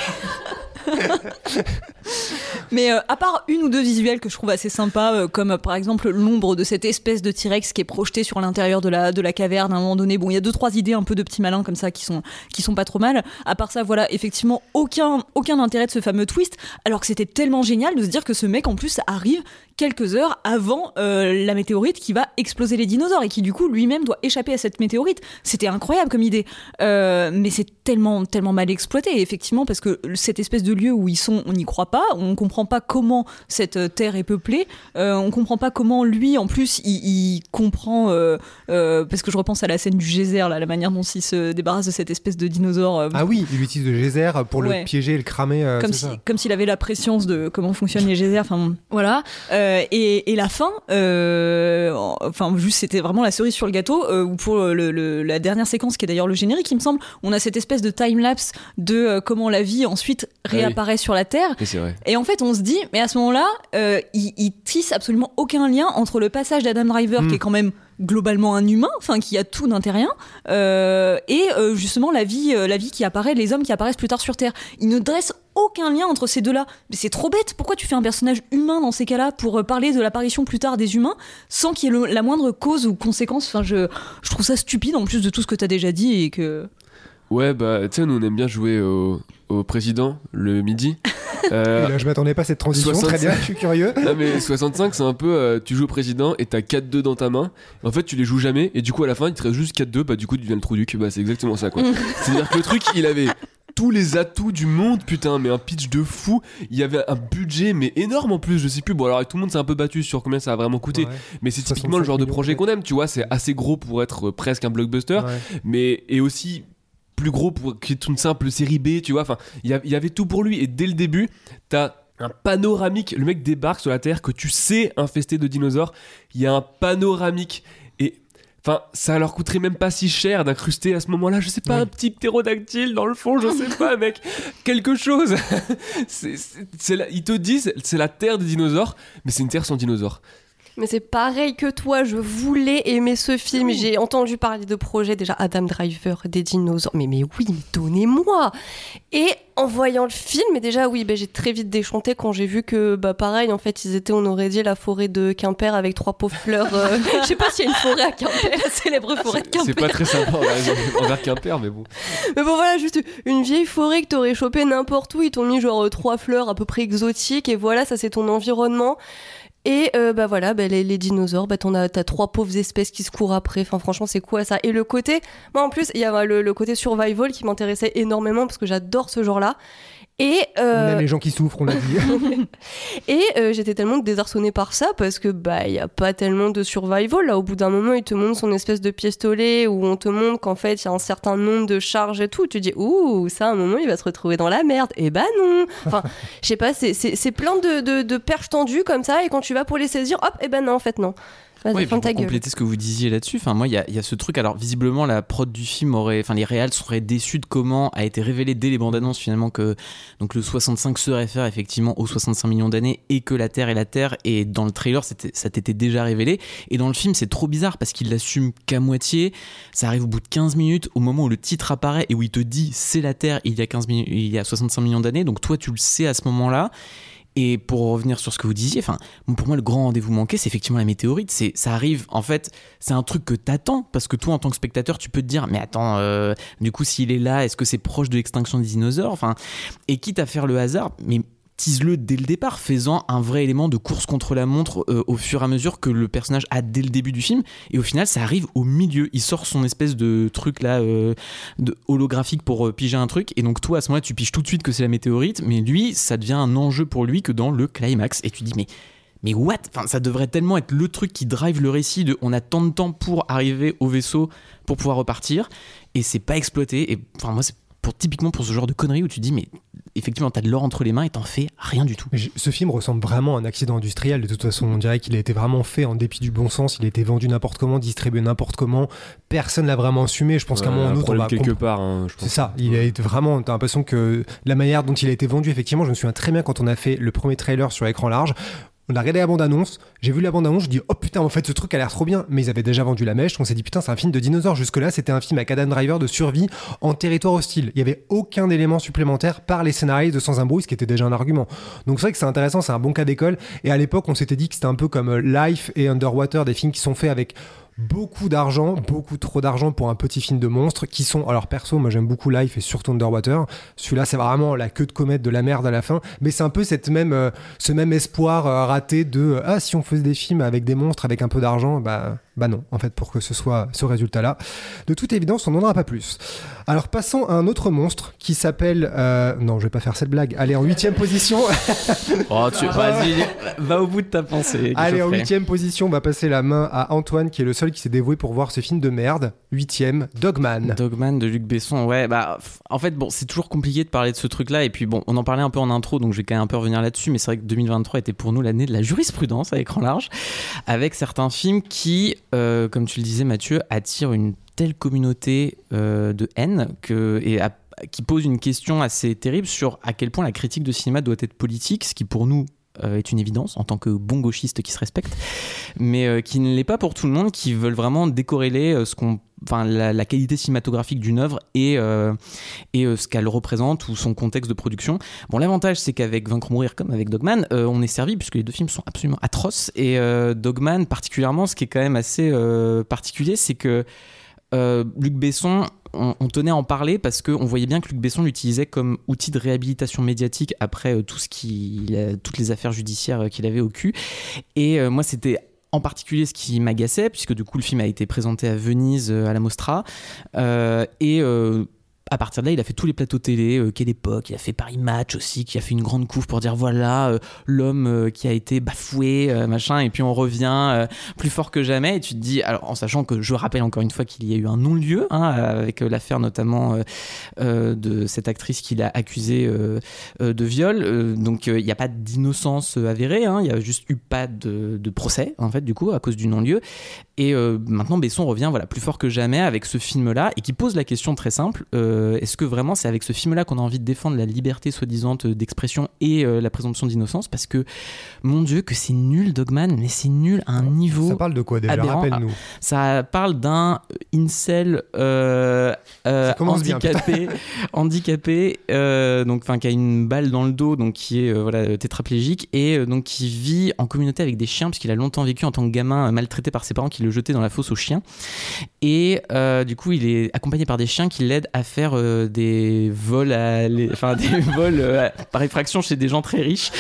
Mais euh, à part une ou deux visuels que je trouve assez sympas, euh, comme euh, par exemple l'ombre de cette espèce de T-Rex qui est projetée sur l'intérieur de la, de la caverne à un moment donné. Bon, il y a deux, trois idées un peu de petits malins comme ça qui sont, qui sont pas trop mal. À part ça, voilà, effectivement, aucun, aucun intérêt de ce fameux twist, alors que c'était tellement génial de se dire que ce mec en plus arrive quelques heures avant euh, la météorite qui va exploser les dinosaures et qui du coup lui-même doit échapper à cette météorite. C'était incroyable comme idée, Euh, mais c'est tellement tellement mal exploité effectivement parce que cette espèce de lieu où ils sont, on n'y croit pas, on comprend pas comment cette terre est peuplée, euh, on comprend pas comment lui en plus il, il comprend euh, euh, parce que je repense à la scène du geyser là, la manière dont il se débarrasse de cette espèce de dinosaure. euh, Ah oui, il utilise le geyser pour Ouais. le piéger et le cramer. euh, comme si, s'il avait la préscience de comment fonctionnent les geysers. Enfin bon, voilà. Euh, et, et la fin, euh, en- enfin juste c'était vraiment la cerise sur le gâteau. euh, pour le, le- la dernière séquence qui est d'ailleurs le générique, il me semble, on a cette espèce de time lapse de euh, comment la vie ensuite oui. réapparaît sur la Terre. Et c'est vrai. Et en fait, on se dit, mais à ce moment-là, euh, il, il tisse absolument aucun lien entre le passage d'Adam Driver, Mm. qui est quand même globalement un humain, enfin qui a tout d'un terrien, euh, et euh, justement la vie, euh, la vie qui apparaît, les hommes qui apparaissent plus tard sur Terre. Il ne dresse aucun lien entre ces deux-là. Mais c'est trop bête. Pourquoi tu fais un personnage humain dans ces cas-là pour euh, parler de l'apparition plus tard des humains sans qu'il y ait le- la moindre cause ou conséquence? Enfin, je, je trouve ça stupide en plus de tout ce que tu as déjà dit et que. Ouais, bah, tu sais, nous on aime bien jouer au, au président le midi. [laughs] Euh, là, je m'attendais pas à cette transition. 65. Très bien, je suis curieux. [laughs] Non mais 65 c'est un peu euh, tu joues au président et t'as 4-2 dans ta main en fait tu les joues jamais et du coup à la fin il te reste juste 4-2 bah du coup tu deviens le trou duc bah c'est exactement ça quoi [laughs] c'est à dire que le truc il avait tous les atouts du monde putain mais un pitch de fou il y avait un budget mais énorme en plus je sais plus bon alors tout le monde s'est un peu battu sur combien ça a vraiment coûté Ouais. mais c'est typiquement le 65 genre de projet qu'on aime tu vois c'est assez gros pour être euh, presque un blockbuster Ouais. mais et aussi plus gros pour ait une simple série B, tu vois. Enfin, il y, a- il y avait tout pour lui. Et dès le début, t'as un panoramique. Le mec débarque sur la Terre que tu sais infesté de dinosaures. Il y a un panoramique. Enfin, ça leur coûterait même pas si cher d'incruster à ce moment-là, je sais pas, Oui. un petit ptérodactyle dans le fond, je sais pas, [laughs] mec. Quelque chose. [laughs] C'est- c'est- c'est la- ils te disent, c'est la Terre des dinosaures, mais c'est une Terre sans dinosaures. Mais c'est pareil que toi, je voulais aimer ce film. J'ai entendu parler de projets déjà Adam Driver, des dinosaures. Mais, mais oui, mais donnez-moi Et en voyant le film, et déjà oui, ben, j'ai très vite déchanté quand j'ai vu que, bah pareil, en fait, ils étaient, on aurait dit, la forêt de Quimper avec trois pauvres fleurs. euh, [laughs] Je sais pas s'il y a une forêt à Quimper. La célèbre forêt de C'est Quimper. pas très sympa envers, Quimper, mais bon. Mais bon voilà, juste une vieille forêt que t'aurais chopé n'importe où, ils t'ont mis genre trois fleurs à peu près exotiques et voilà, ça c'est ton environnement. Et euh, bah voilà, bah, les, dinosaures, bah t'as trois pauvres espèces qui se courent après. Enfin franchement c'est quoi ça? Et le côté, moi en plus il y a le, le côté survival qui m'intéressait énormément parce que j'adore ce genre-là. Et On euh, aime les gens qui souffrent, on l'a dit. [laughs] et euh, j'étais tellement désarçonnée par ça parce que bah il y a pas tellement de survival. Là au bout d'un moment il te montre son espèce de pistolet où on te montre qu'en fait il y a un certain nombre de charges et tout. Tu dis ouh ça à un moment il va se retrouver dans la merde. Et bah non. Enfin [laughs] je sais pas c'est- plein de, de, de perches tendues comme ça et quand tu vas pour les saisir hop et ben non en fait non Pour compléter ce que vous disiez là-dessus, enfin moi il y a, il y a ce truc. Alors visiblement la prod du film aurait, enfin les réals seraient déçus de comment a été révélé dès les bandes annonces finalement que donc le 65 se réfère effectivement aux 65 millions d'années et que la Terre est la Terre. Et dans le trailer ça t'était déjà révélé. Et dans le film c'est trop bizarre parce qu'il l'assume qu'à moitié. Ça arrive au bout de 15 minutes, au moment où le titre apparaît et où il te dit c'est la Terre il y a 15 minutes, il y a 65 millions d'années. Donc toi tu le sais à ce moment-là. Et pour revenir sur ce que vous disiez, enfin, pour moi, le grand rendez-vous manqué, c'est effectivement la météorite. C'est, ça arrive, en fait, c'est un truc que t'attends, parce que toi, en tant que spectateur, tu peux te dire, mais attends, euh, du coup, s'il est là, est-ce que c'est proche de l'extinction des dinosaures Enfin, et quitte à faire le hasard, mais tease-le dès le départ, faisant un vrai élément de course contre la montre euh, au fur et à mesure que le personnage a dès le début du film. Et au final, ça arrive au milieu. Il sort son espèce de truc là, euh, de holographique pour euh, piger un truc. Et donc, toi, à ce moment-là, tu piges tout de suite que c'est la météorite. Mais lui, ça devient un enjeu pour lui que dans le climax. Et tu dis, mais. Mais what? Enfin, Ça devrait tellement être le truc qui drive le récit de on a tant de temps pour arriver au vaisseau pour pouvoir repartir et c'est pas exploité. Et enfin, moi, c'est pour, typiquement pour ce genre de conneries où tu dis, mais effectivement, t'as de l'or entre les mains et t'en fais rien du tout. Ce film ressemble vraiment à un accident industriel. De toute façon, on dirait qu'il a été vraiment fait en dépit du bon sens. Il a été vendu n'importe comment, distribué n'importe comment. Personne l'a vraiment assumé. Je pense qu'à un moment ou un autre, on va quelque part, hein, je pense. C'est ça, il a été vraiment, t'as l'impression que la manière dont il a été vendu, effectivement, je me souviens très bien quand on a fait le premier trailer sur écran large, On a regardé la bande-annonce, j'ai vu la bande-annonce, je dis oh putain, en fait ce truc a l'air trop bien, mais ils avaient déjà vendu la mèche, on s'est dit putain, c'est un film de dinosaures. Jusque-là, c'était un film à Adam Driver de survie en territoire hostile. Il y avait aucun élément supplémentaire par les scénaristes de Sans un bruit, ce qui était déjà un argument. Donc c'est vrai que c'est intéressant, c'est un bon cas d'école. Et à l'époque, on s'était dit que c'était un peu comme euh, Life et Underwater, des films qui sont faits avec beaucoup d'argent, beaucoup trop d'argent pour un petit film de monstre qui sont, alors perso, moi j'aime beaucoup Life et surtout Underwater. Celui-là, c'est vraiment la queue de comète de la merde à la fin, mais c'est un peu cette même, euh, ce même espoir euh, raté de euh, ah si on faisait des films avec des monstres avec un peu d'argent, bah bah non, en fait, pour que ce soit ce résultat-là. De toute évidence, on n'en aura pas plus. Alors passons à un autre monstre qui s'appelle. euh, Non, je vais pas faire cette blague. Allez, en huitième position. [laughs] Oh, tu... Vas-y, va au bout de ta pensée. Allez, en Geoffrey. huitième position, on va passer la main à Antoine, qui est le seul qui s'est dévoué pour voir ce film de merde. Huitième, Dogman. Dogman de Luc Besson, ouais, bah, f- en fait, bon, c'est toujours compliqué de parler de ce truc-là, et puis bon, on en parlait un peu en intro, donc je vais quand même un peu revenir là-dessus, mais c'est vrai que 2023 était pour nous l'année de la jurisprudence à écran large, avec certains films qui, euh, comme tu le disais Mathieu, attirent une telle communauté euh, de haine qui pose une question assez terrible sur à quel point la critique de cinéma doit être politique, ce qui pour nous est une évidence en tant que bon gauchiste qui se respecte, mais euh, qui ne l'est pas pour tout le monde, qui veulent vraiment décorréler euh, ce qu'on, la, qualité cinématographique d'une œuvre et euh, et euh, ce qu'elle représente ou son contexte de production. Bon, l'avantage c'est qu'avec Vaincre ou mourir comme avec Dogman, euh, on est servi puisque les deux films sont absolument atroces et euh, Dogman particulièrement, ce qui est quand même assez euh, particulier, c'est que euh, Luc Besson, on, tenait à en parler parce qu'on voyait bien que Luc Besson l'utilisait comme outil de réhabilitation médiatique après euh, tout ce qu'il, a- toutes les affaires judiciaires euh, qu'il avait au cul. Et moi, c'était en particulier ce qui m'agaçait, puisque du coup, le film a été présenté à Venise, à la Mostra. Et. À partir de là, il a fait tous les plateaux télé, euh, quelle époque, il a fait Paris Match aussi, qui a fait une grande couve pour dire voilà, euh, l'homme euh, qui a été bafoué, euh, machin, et puis on revient plus fort que jamais, et tu te dis, alors en sachant que je rappelle encore une fois qu'il y a eu un non-lieu, hein, avec l'affaire notamment de cette actrice qu'il a accusée de viol, donc il n'y a pas d'innocence avérée, hein, il y a juste eu pas de, procès, en fait, du coup, à cause du non-lieu, et maintenant Besson revient voilà, plus fort que jamais avec ce film-là, et qui pose la question très simple, est-ce que vraiment c'est avec ce film-là qu'on a envie de défendre la liberté soi-disant d'expression et euh, la présomption d'innocence? Parce que, mon Dieu, que c'est nul Dogman, mais c'est nul à un niveau... Ça parle de quoi déjà? Rappelle-nous. Ça parle d'un incel euh, euh, bien, handicapé, [laughs] handicapé euh, donc qui a une balle dans le dos, donc qui est euh, voilà tétraplégique et euh, donc qui vit en communauté avec des chiens puisqu'il a longtemps vécu en tant que gamin euh, maltraité par ses parents qui le jetaient dans la fosse aux chiens et euh, du coup il est accompagné par des chiens qui l'aident à faire euh, des vols à les- enfin [laughs] des vols euh, par effraction chez des gens très riches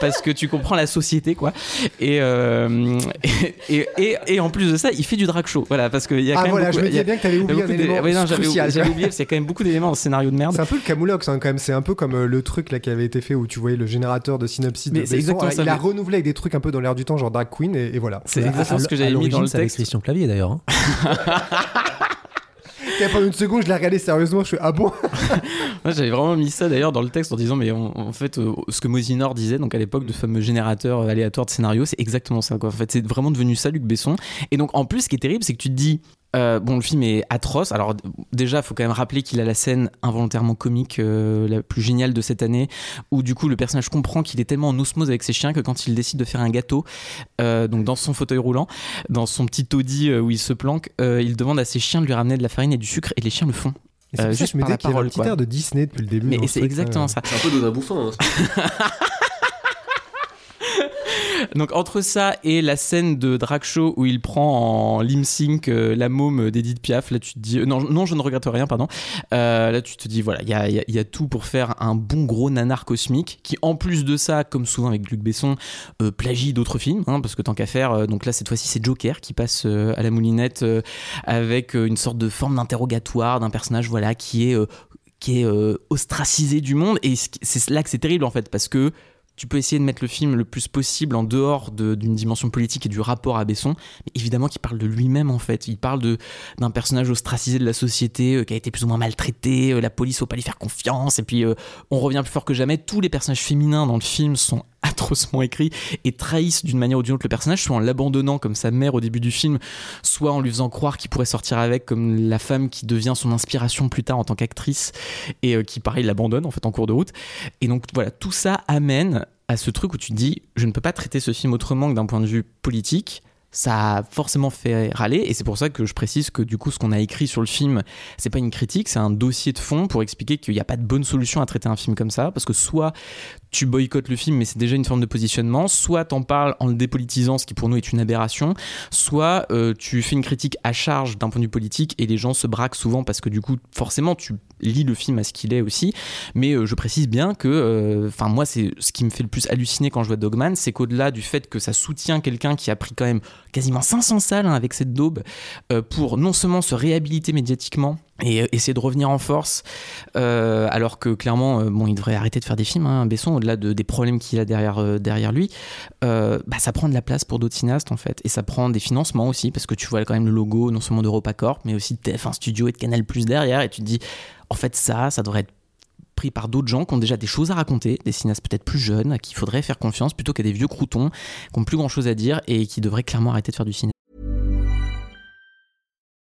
parce que tu comprends la société quoi et, euh, et, et, et en plus de ça il fait du drag show voilà parce qu'il y a quand Ah même voilà, beaucoup, je me il disais bien que t'avais il y a oublié un beaucoup d'é- élément ouais, non, j'avais crucial. oublié, j'avais oublié parce qu'il y a quand même beaucoup d'éléments dans ce scénario de merde C'est un peu le camoulox hein, quand même, c'est un peu comme le truc là qui avait été fait où tu voyais le générateur de synopsis Mais de c'est exactement Ah, ça, Il a renouvelé avec des trucs un peu dans l'air du temps, genre drag queen, et, et voilà. c'est exactement ce que j'avais mis dans le c'est avec texte Christian Clavier d'ailleurs. hein. [laughs] Pendant une seconde, je l'ai regardé sérieusement, je fais ah bon j'avais vraiment mis ça d'ailleurs dans le texte en disant, mais en, en fait, euh, ce que Mosinor disait, donc à l'époque, de fameux générateur euh, aléatoire de scénario, c'est exactement ça. Quoi. En fait, c'est vraiment devenu ça, Luc Besson. Et donc, en plus, ce qui est terrible, c'est que tu te dis, euh, bon, le film est atroce. Alors, déjà, il faut quand même rappeler qu'il a la scène involontairement comique euh, la plus géniale de cette année, où du coup, le personnage comprend qu'il est tellement en osmose avec ses chiens que quand il décide de faire un gâteau, euh, donc dans son fauteuil roulant, dans son petit taudis euh, où il se planque, euh, il demande à ses chiens de lui ramener de la farine et du sucre, et les chiens le font. Et c'est Euh, pour ça que juste je me par la disais qu'il y avait un parole, petit air de Disney depuis le début. Mais c'est exactement ça. C'est un peu Dodin Bouffin. hein. [laughs] [laughs] Donc entre ça et la scène de drag show où il prend en lip sync euh, la môme d'Edith Piaf, là tu te dis euh, non je ne regrette rien pardon. Euh, là tu te dis voilà il y a, y y a tout pour faire un bon gros nanar cosmique qui en plus de ça comme souvent avec Luc Besson plagie d'autres films hein, parce que tant qu'à faire donc là cette fois-ci c'est Joker qui passe à la moulinette avec une sorte de forme d'interrogatoire d'un personnage voilà qui est qui est ostracisé du monde et c'est là que c'est terrible en fait parce que tu peux essayer de mettre le film le plus possible en dehors de- d'une dimension politique et du rapport à Besson, mais évidemment qu'il parle de lui-même en fait. Il parle d'un personnage ostracisé de la société euh, qui a été plus ou moins maltraité, euh, la police faut pas lui faire confiance, et puis euh, on revient plus fort que jamais. Tous les personnages féminins dans le film sont [laughs] atrocement écrits et trahissent d'une manière ou d'une autre le personnage, soit en l'abandonnant comme sa mère au début du film, soit en lui faisant croire qu'il pourrait sortir avec comme la femme qui devient son inspiration plus tard en tant qu'actrice et euh, qui pareil l'abandonne en fait en cours de route. Et donc voilà, tout ça amène à ce truc où tu te dis, je ne peux pas traiter ce film autrement que d'un point de vue politique ça a forcément fait râler et c'est pour ça que je précise que du coup ce qu'on a écrit sur le film c'est pas une critique c'est un dossier de fond pour expliquer qu'il n'y a pas de bonne solution à traiter un film comme ça parce que soit tu boycottes le film mais c'est déjà une forme de positionnement. Soit t'en parles en le dépolitisant ce qui pour nous est une aberration. Soit euh, tu fais une critique à charge d'un point de vue politique et les gens se braquent souvent parce que du coup forcément tu lis le film à ce qu'il est aussi. Mais euh, je précise bien que euh, enfin moi c'est ce qui me fait le plus halluciner quand je vois Dogman c'est qu'au-delà du fait que ça soutient quelqu'un qui a pris quand même quasiment 500 salles hein, avec cette daube pour non seulement se réhabiliter médiatiquement et euh, essayer de revenir en force euh, alors que clairement bon il devrait arrêter de faire des films hein, Besson au-delà de, des problèmes qu'il a derrière, lui bah, ça prend de la place pour d'autres cinéastes en fait et ça prend des financements aussi parce que tu vois quand même le logo non seulement d'EuropaCorp mais aussi de TF1 Studio et de Canal Plus derrière et tu te dis en fait ça ça devrait être pris par d'autres gens qui ont déjà des choses à raconter, des cinéastes peut-être plus jeunes, à qui il faudrait faire confiance, plutôt qu'à des vieux croutons qui ont plus grand chose à dire et qui devraient clairement arrêter de faire du cinéma.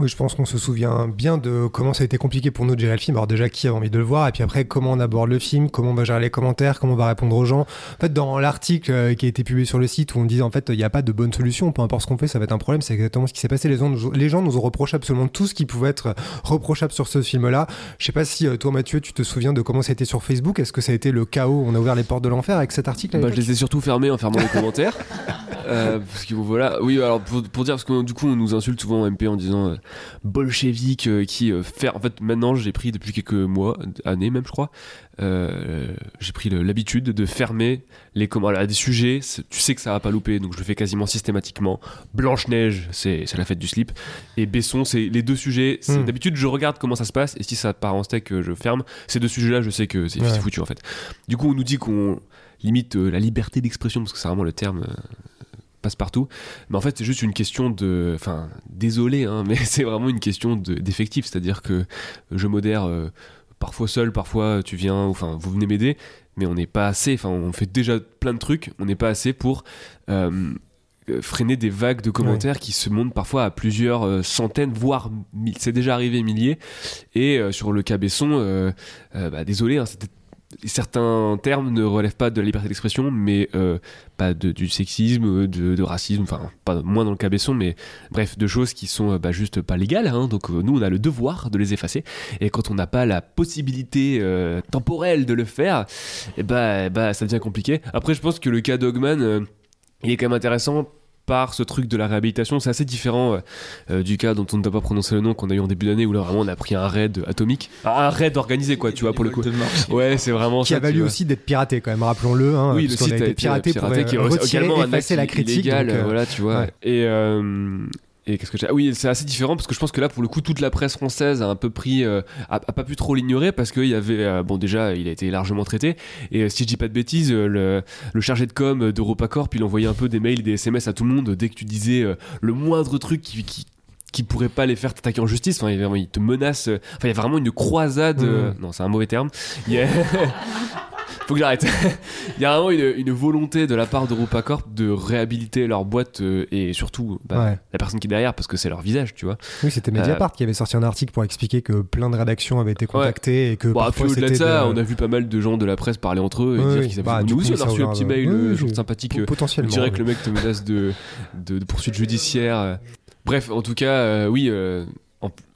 Oui, je pense qu'on se souvient bien de comment ça a été compliqué pour nous de gérer le film. Alors déjà, qui a envie de le voir? Et puis après, comment on aborde le film? Comment on va gérer les commentaires? Comment on va répondre aux gens? En fait, dans l'article euh, qui a été publié sur le site où on dit en fait, il n'y a pas de bonne solution, peu importe ce qu'on fait, ça va être un problème. C'est exactement ce qui s'est passé. Les gens, nous, les gens nous ont reproché absolument tout ce qui pouvait être reprochable sur ce film-là. Je sais pas si euh, toi, Mathieu, tu te souviens de comment ça a été sur Facebook? Est-ce que ça a été le chaos On a ouvert les portes de l'enfer avec cet article bah, Je les ai surtout fermés en fermant les commentaires. [laughs] Euh, parce que voilà, oui, alors pour, pour, dire, parce que du coup, on nous insulte souvent en MP en disant bolchevique euh, qui euh, fait. En fait, maintenant, j'ai pris depuis quelques mois, années même, je crois, euh, j'ai pris l'habitude de fermer les commentaires à des sujets. Tu sais que ça va pas louper, donc je le fais quasiment systématiquement. Blanche Neige, c'est la fête du slip, et Besson, c'est les deux sujets. Hmm. D'habitude, je regarde comment ça se passe, et si ça part en steak, je ferme. Ces deux sujets-là, je sais que c'est foutu en fait. Du coup, on nous dit qu'on limite la liberté d'expression, parce que c'est vraiment le terme partout. Mais en fait, c'est juste une question de. Enfin, désolé, hein, [laughs] mais c'est vraiment une question d'effectif. C'est-à-dire que je modère euh, parfois seul, parfois tu viens, enfin, vous venez m'aider, mais on n'est pas assez. Enfin, on fait déjà plein de trucs, on n'est pas assez pour. Euh, freiner des vagues de commentaires qui se montent parfois à plusieurs euh, centaines, voire c'est déjà arrivé milliers. Et sur le cas Besson, bah, désolé, hein, c'était certains termes ne relèvent pas de la liberté d'expression, mais euh, pas de, du sexisme, de, racisme, enfin pas moins dans le cas Besson, mais bref, de choses qui sont euh, bah, juste pas légales. Hein, donc euh, nous, on a le devoir de les effacer. Et quand on n'a pas la possibilité temporelle de le faire, eh bah, bah, ça devient compliqué. Après, je pense que le cas Dogman, il est quand même intéressant par ce truc de la réhabilitation. C'est assez différent euh, euh, du cas dont on ne doit pas prononcer le nom qu'on a eu en début d'année où là vraiment on a pris un raid atomique. Un raid organisé quoi, tu vois, pour le coup. [laughs] Ouais, c'est vraiment Qui a valu aussi d'être piraté quand même, rappelons-le. Hein, oui, le site a été piraté, pour qui retirer, effacer la critique. Illégal, euh, voilà, tu vois. Et et qu'est-ce que Oui, c'est assez différent parce que je pense que là, pour le coup, toute la presse française a un peu pris, euh, a, pas pu trop l'ignorer parce qu'il y avait, euh, bon, déjà, il a été largement traité. Et euh, si je dis pas de bêtises, le, chargé de com d'EuropaCorp, il envoyait un peu des mails, des SMS à tout le monde dès que tu disais le moindre truc qui, qui pourrait pas les faire t'attaquer en justice. Enfin, il, te menace. Enfin, il y a vraiment une croisade. Mmh. non, c'est un mauvais terme. Il [laughs] faut que j'arrête. [laughs] il y a vraiment une, volonté de la part d'EuropaCorp de réhabiliter leur boîte euh, et surtout bah, la personne qui est derrière parce que c'est leur visage, tu vois. Oui, c'était Mediapart euh, qui avait sorti un article pour expliquer que plein de rédactions avaient été contactées et que. Bon, parfois, au-delà de ça, on a vu pas mal de gens de la presse parler entre eux et dire qu'ils avaient. Bah, nous aussi, on a reçu un petit mail, euh, genre sympathique. Potentiellement. Dirait que le mec te menace de, de, poursuite judiciaire. Bref, en tout cas, oui.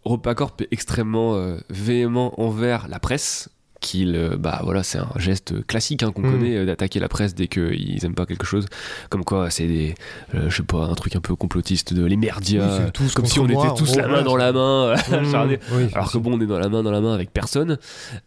EuropaCorp est extrêmement véhément envers la presse qu'il, euh, bah voilà, c'est un geste classique hein, qu'on Mm. connaît euh, d'attaquer la presse dès qu'ils aiment pas quelque chose. Comme quoi, c'est des, euh, je sais pas, un truc un peu complotiste de les merdias, Oui, c'est tous comme si on moi, était tous la main dans la main. [laughs] Mmh, oui, Alors que bon, on est dans la main dans la main avec personne.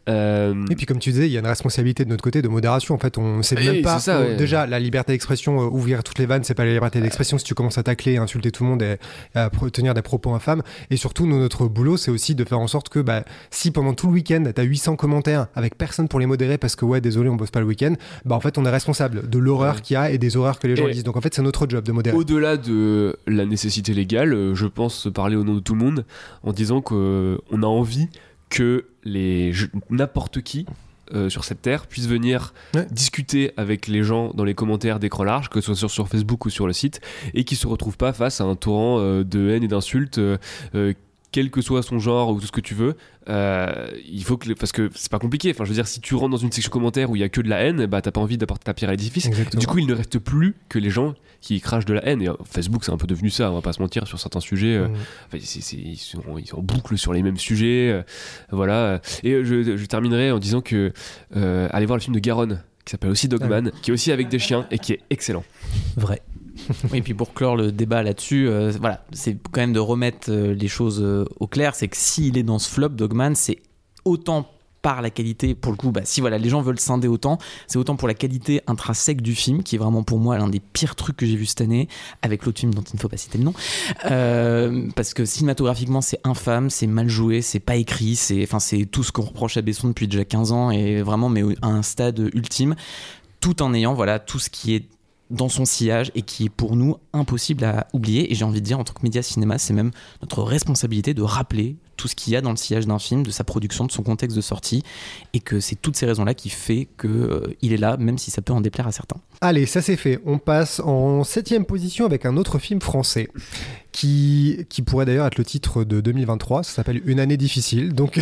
Euh, Et puis comme tu disais, il y a une responsabilité de notre côté de modération. En fait, on sait Oui, même pas. c'est ça, ouais. Déjà, la liberté d'expression, euh, ouvrir toutes les vannes, c'est pas la liberté d'expression. Si tu commences à tacler, à insulter tout le monde et à tenir des propos infâmes. Et surtout, nous, notre boulot, c'est aussi de faire en sorte que bah, si pendant tout le week-end, t'as 800 commentaires avec personne pour les modérer parce que ouais, désolé, on bosse pas le week-end, bah en fait, on est responsable de l'horreur Ouais. qu'il y a et des horreurs que les gens Et- disent. Donc en fait, c'est notre job de modérer. Au-delà de la nécessité légale, euh, je pense parler au nom de tout le monde en disant qu'on a envie que les n'importe qui euh, sur cette terre puisse venir Ouais. discuter avec les gens dans les commentaires d'écran large, que ce soit sur, sur Facebook ou sur le site, et qui se retrouve pas face à un torrent euh, de haine et d'insultes. euh, euh, quel que soit son genre ou tout ce que tu veux, euh, il faut que parce que c'est pas compliqué. Enfin, je veux dire, si tu rentres dans une section commentaire où il y a que de la haine, bah t'as pas envie d'apporter ta pierre à l'édifice. Du coup, il ne reste plus que les gens qui crachent de la haine. Et euh, Facebook, c'est un peu devenu ça, on va pas se mentir, sur certains sujets. euh, Mm. enfin, c'est- ils, sont, ils sont en boucle sur les mêmes sujets. euh, voilà. Et je, je terminerai en disant que euh, allez voir le film de Garonne, qui s'appelle aussi Dogman, qui est aussi avec des chiens et qui est excellent. Vrai. Et puis pour clore le débat là-dessus, euh, voilà, c'est quand même de remettre euh, les choses euh, au clair. C'est que s'il est dans ce flop, Dogman, c'est autant par la qualité, pour le coup, bah, si voilà, les gens veulent scinder autant, c'est autant pour la qualité intrinsèque du film, qui est vraiment pour moi l'un des pires trucs que j'ai vu cette année, avec l'autre film dont il ne faut pas citer le nom. Parce que cinématographiquement, c'est infâme, c'est mal joué, c'est pas écrit, c'est c'est tout ce qu'on reproche à Besson depuis déjà 15 ans, et vraiment, mais à un stade ultime, tout en ayant voilà, tout ce qui est dans son sillage et qui est pour nous impossible à oublier. Et j'ai envie de dire, en tant que média cinéma, c'est même notre responsabilité de rappeler tout ce qu'il y a dans le sillage d'un film, de sa production, de son contexte de sortie, et que c'est toutes ces raisons-là qui fait que euh, il est là, même si ça peut en déplaire à certains. Allez, ça c'est fait. On passe en septième position avec un autre film français qui, qui pourrait d'ailleurs être le titre de 2023. Ça s'appelle Une année difficile. Donc,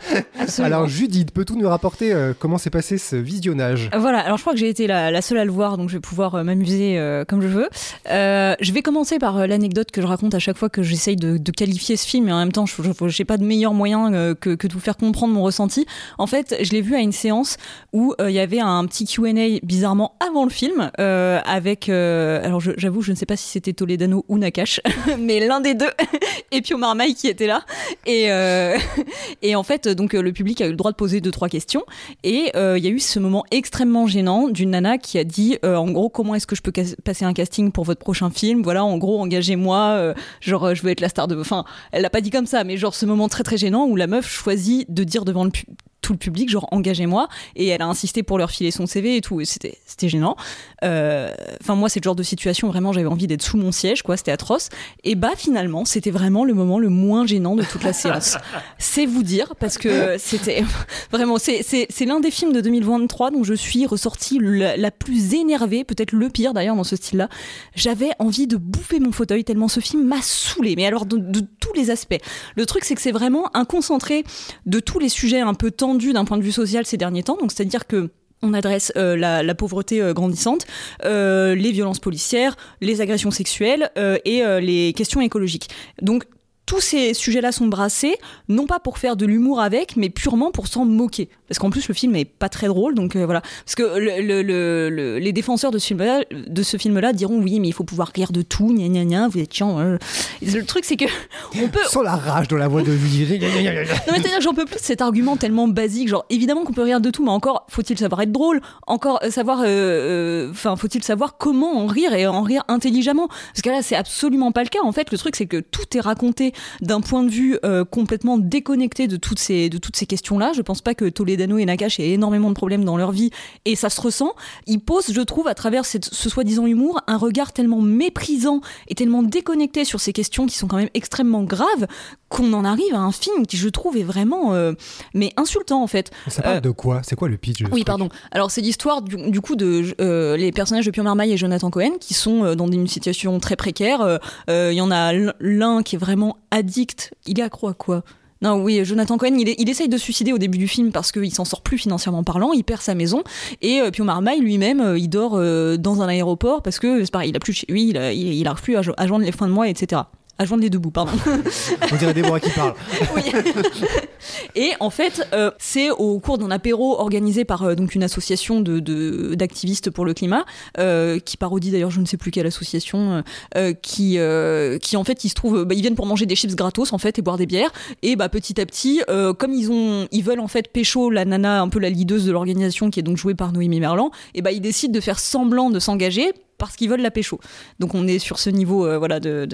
[laughs] alors Judith, peux-tu nous rapporter euh, comment s'est passé ce visionnage? Voilà, alors je crois que j'ai été la, la seule à le voir, donc je vais pouvoir euh, m'amuser euh, comme je veux. Je vais commencer par l'anecdote que je raconte à chaque fois que j'essaye de, de qualifier ce film, et en même temps, je n'ai pas de meilleur moyen que, que de vous faire comprendre mon ressenti. En fait, je l'ai vu à une séance où il y avait un petit QA bizarrement avant le film, avec, alors je- j'avoue, je ne sais pas si c'était Toledano ou Nakash, [laughs] [laughs] mais l'un des deux, [laughs] et Pio Marmaille qui était là. Et, euh, [laughs] et en fait, donc euh, le public a eu le droit de poser deux, trois questions. Et euh, il y a eu ce moment extrêmement gênant d'une nana qui a dit en gros comment est-ce que je peux passer un casting pour votre prochain film? Voilà en gros engagez-moi genre je veux être la star de enfin elle l'a pas dit comme ça mais genre ce moment très très gênant où la meuf choisit de dire devant le pu- tout le public genre engagez-moi et elle a insisté pour leur filer son CV et tout c'était c'était gênant Euh, enfin moi c'est le genre de situation vraiment j'avais envie d'être sous mon siège quoi c'était atroce et bah finalement c'était vraiment le moment le moins gênant de toute la séance [laughs] c'est vous dire parce que c'était [laughs] Vraiment, c'est- c'est c'est l'un des films de 2023 dont je suis ressortie la, la plus énervée, peut-être le pire d'ailleurs dans ce style-là. J'avais envie de bouffer mon fauteuil tellement ce film m'a saoulé, mais alors de, de tous les aspects. Le truc, c'est que c'est vraiment un concentré de tous les sujets un peu tendus d'un point de vue social ces derniers temps. Donc, c'est-à-dire que on adresse euh, la, pauvreté euh, grandissante, euh, les violences policières, les agressions sexuelles et les questions écologiques. Donc tous ces sujets-là sont brassés, non pas pour faire de l'humour avec, mais purement pour s'en moquer. Parce qu'en plus, le film est pas très drôle, donc euh, voilà. Parce que le- le- le- le- les défenseurs de ce film-là de ce film-là diront oui, mais il faut pouvoir rire de tout, gna gna gna, vous êtes chiant. euh. Et Le truc, c'est que [laughs] on peut, Sans la rage dans la voix de Judith. non mais c'est-à-dire que j'en peux plus de cet argument tellement basique, genre évidemment qu'on peut rire de tout, mais encore faut-il savoir être drôle, encore euh, savoir, euh, enfin faut-il savoir comment en rire et en rire intelligemment, parce que là c'est absolument pas le cas. En fait, le truc c'est que tout est raconté d'un point de vue euh, complètement déconnecté de toutes ces questions-là. Je pense pas que Toledano et Nakash aient énormément de problèmes dans leur vie et ça se ressent. Ils posent, je trouve, à travers ce soi-disant humour, un regard tellement méprisant et tellement déconnecté sur ces questions qui sont quand même extrêmement graves qu'on en arrive à un film qui, je trouve, est vraiment euh, mais insultant en fait. Ça parle Euh, de quoi? C'est quoi le pitch Oui, pardon. Alors, c'est l'histoire du, du coup de euh, les personnages de Pio Marmaille et Jonathan Cohen qui sont dans une situation très précaire. Il y en a l'un- qui est vraiment addict. Il est accro à quoi? Non, oui, Jonathan Cohen, il, est- il essaye de se suicider au début du film parce qu'il s'en sort plus financièrement parlant, il perd sa maison, et euh, Pio Marmaille lui-même, euh, il dort euh, dans un aéroport parce que c'est pareil, il a plus de chez lui, il, a- il, il arrive plus à, à joindre les fins de mois, etc. à joindre les deux bouts, pardon. On dirait Déborah qui parle. [laughs] Oui. Et en fait, euh, c'est au cours d'un apéro organisé par euh, donc une association de, d'activistes pour le climat, euh, qui parodie d'ailleurs je ne sais plus quelle association, qui, qui en fait ils se trouvent, bah, ils viennent pour manger des chips gratos en fait et boire des bières. Et bah petit à petit, comme ils ont, ils veulent en fait pécho la nana un peu la leaduse de l'organisation qui est donc jouée par Noémie Merlan, et bah ils décident de faire semblant de s'engager parce qu'ils veulent la pécho. Donc on est sur ce niveau euh, voilà de,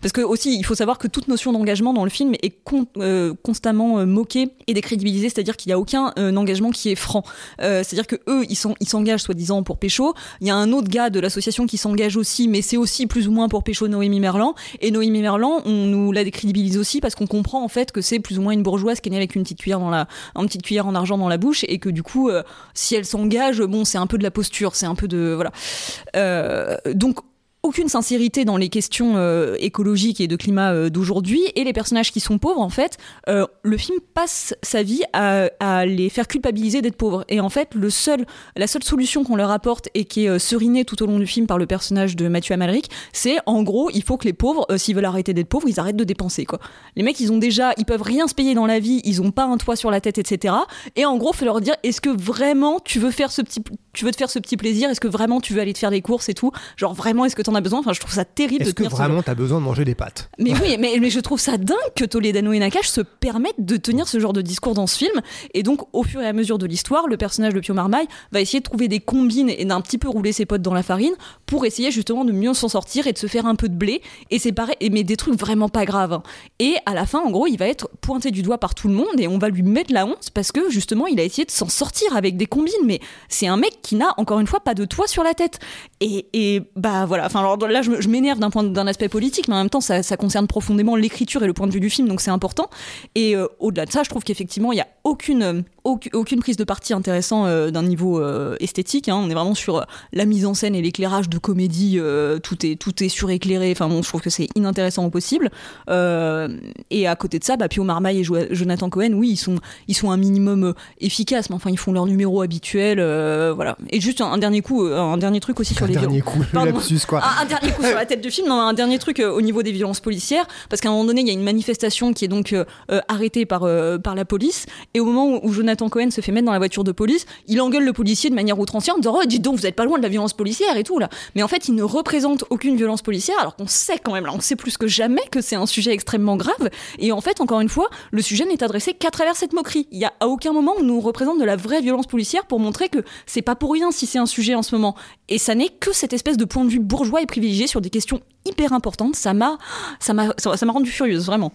parce que aussi il faut savoir que toute notion d'engagement dans le film est euh, constamment euh, moquée et décrédibilisée, c'est-à-dire qu'il n'y a aucun engagement qui est franc. C'est-à-dire que eux ils s'engagent soi-disant pour pécho. Il y a un autre gars de l'association qui s'engage aussi, mais c'est aussi plus ou moins pour pécho Noémie Merlan. Et Noémie Merlan, on nous la décrédibilise aussi parce qu'on comprend en fait que c'est plus ou moins une bourgeoise qui est née avec une petite cuillère dans la une petite cuillère en argent dans la bouche et que du coup si elle s'engage, bon c'est un peu de la posture, c'est un peu de voilà. Euh, donc aucune sincérité dans les questions euh, écologiques et de climat euh, d'aujourd'hui. Et les personnages qui sont pauvres en fait euh, le film passe sa vie à, les faire culpabiliser d'être pauvres. Et en fait le seul la seule solution qu'on leur apporte et qui est serinée tout au long du film par le personnage de Mathieu Amalric c'est en gros il faut que les pauvres s'ils veulent arrêter d'être pauvres ils arrêtent de dépenser quoi. Les mecs ils ont déjà ils peuvent rien se payer dans la vie ils ont pas un toit sur la tête etc et en gros faut leur dire est-ce que vraiment tu veux faire ce petit tu veux te faire ce petit plaisir? Est-ce que vraiment tu veux aller te faire des courses et tout? Genre vraiment est-ce que t'en as besoin enfin je trouve ça terrible de Est-ce que tenir ce genre- vraiment t'as besoin de manger des pâtes? Mais oui, mais, mais je trouve ça dingue que Toledano et Nakash se permettent de tenir ce genre de discours dans ce film. Et donc, au fur et à mesure de l'histoire, le personnage de Pio Marmaille va essayer de trouver des combines et d'un petit peu rouler ses potes dans la farine pour essayer justement de mieux s'en sortir et de se faire un peu de blé. Et c'est pareil, et- mais des trucs vraiment pas graves. hein. Et à la fin, en gros, il va être pointé du doigt par tout le monde et on va lui mettre la honte parce que justement, il a essayé de s'en sortir avec des combines. Mais c'est un mec qui n'a encore une fois pas de toit sur la tête. Et, et bah voilà, enfin alors là je, m'énerve d'un point d'un aspect politique, mais en même temps ça, ça concerne profondément l'écriture et le point de vue du film, donc c'est important. Et euh, au-delà de ça, je trouve qu'effectivement il y a aucune aucune, prise de parti intéressant euh, d'un niveau euh, esthétique. hein. On est vraiment sur euh, la mise en scène et l'éclairage de comédie. euh, tout est tout est suréclairé. Enfin bon, je trouve que c'est inintéressant au possible. Et à côté de ça, bah, Pio Marmaille et Jo- Jonathan Cohen, oui, ils sont ils sont un minimum efficaces, mais enfin ils font leur numéro habituel. voilà. Et juste un, un dernier coup, un dernier truc aussi sur Un les dernier coup, le lapsus quoi. Un, un dernier coup sur la tête du film, non, un dernier truc au niveau des violences policières, parce qu'à un moment donné, il y a une manifestation qui est donc arrêtée par, par la police, et au moment où, Jonathan Cohen se fait mettre dans la voiture de police, il engueule le policier de manière outrancière en disant Oh, dis donc, vous êtes pas loin de la violence policière et tout là. Mais en fait, il ne représente aucune violence policière, alors qu'on sait quand même, là, on sait plus que jamais que c'est un sujet extrêmement grave, et en fait, encore une fois, le sujet n'est adressé qu'à travers cette moquerie. Il y a à aucun moment où nous représente de la vraie violence policière pour montrer que c'est pas pour rien si c'est un sujet en ce moment. Et ça n'est que cette espèce de point de vue bourgeois et privilégié sur des questions hyper importantes. Ça m'a, ça m'a, ça m'a rendu furieuse, vraiment.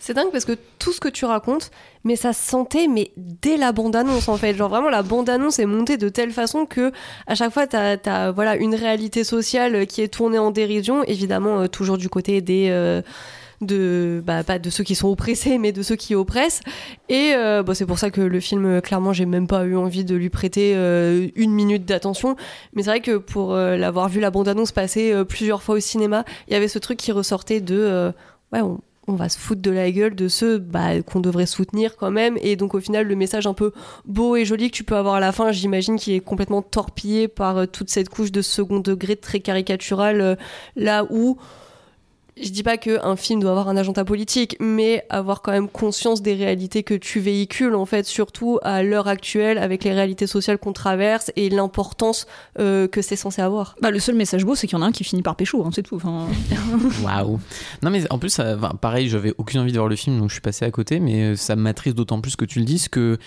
C'est dingue parce que tout ce que tu racontes, mais ça se sentait, mais dès la bande-annonce en fait. Genre vraiment, la bande-annonce est montée de telle façon que à chaque fois, t'as as, voilà, une réalité sociale qui est tournée en dérision, évidemment, euh, toujours du côté des. euh, de bah, pas de ceux qui sont oppressés mais de ceux qui oppressent et euh, bon, c'est pour ça que le film clairement j'ai même pas eu envie de lui prêter une minute d'attention mais c'est vrai que pour l'avoir vu la bande annonce passer plusieurs fois au cinéma il y avait ce truc qui ressortait de ouais on va se foutre de la gueule de ceux bah, qu'on devrait soutenir quand même. Et donc au final le message un peu beau et joli que tu peux avoir à la fin j'imagine qui est complètement torpillé par euh, toute cette couche de second degré très caricatural euh, là où je dis pas qu'un film doit avoir un agenda politique, mais avoir quand même conscience des réalités que tu véhicules, en fait, surtout à l'heure actuelle, avec les réalités sociales qu'on traverse et l'importance euh, que c'est censé avoir. Bah, le seul message beau, c'est qu'il y en a un qui finit par pécho, hein, c'est tout. [laughs] Waouh. Non mais en plus, ça- pareil, j'avais aucune envie de voir le film, donc je suis passé à côté, mais ça m'attriste d'autant plus que tu le dises que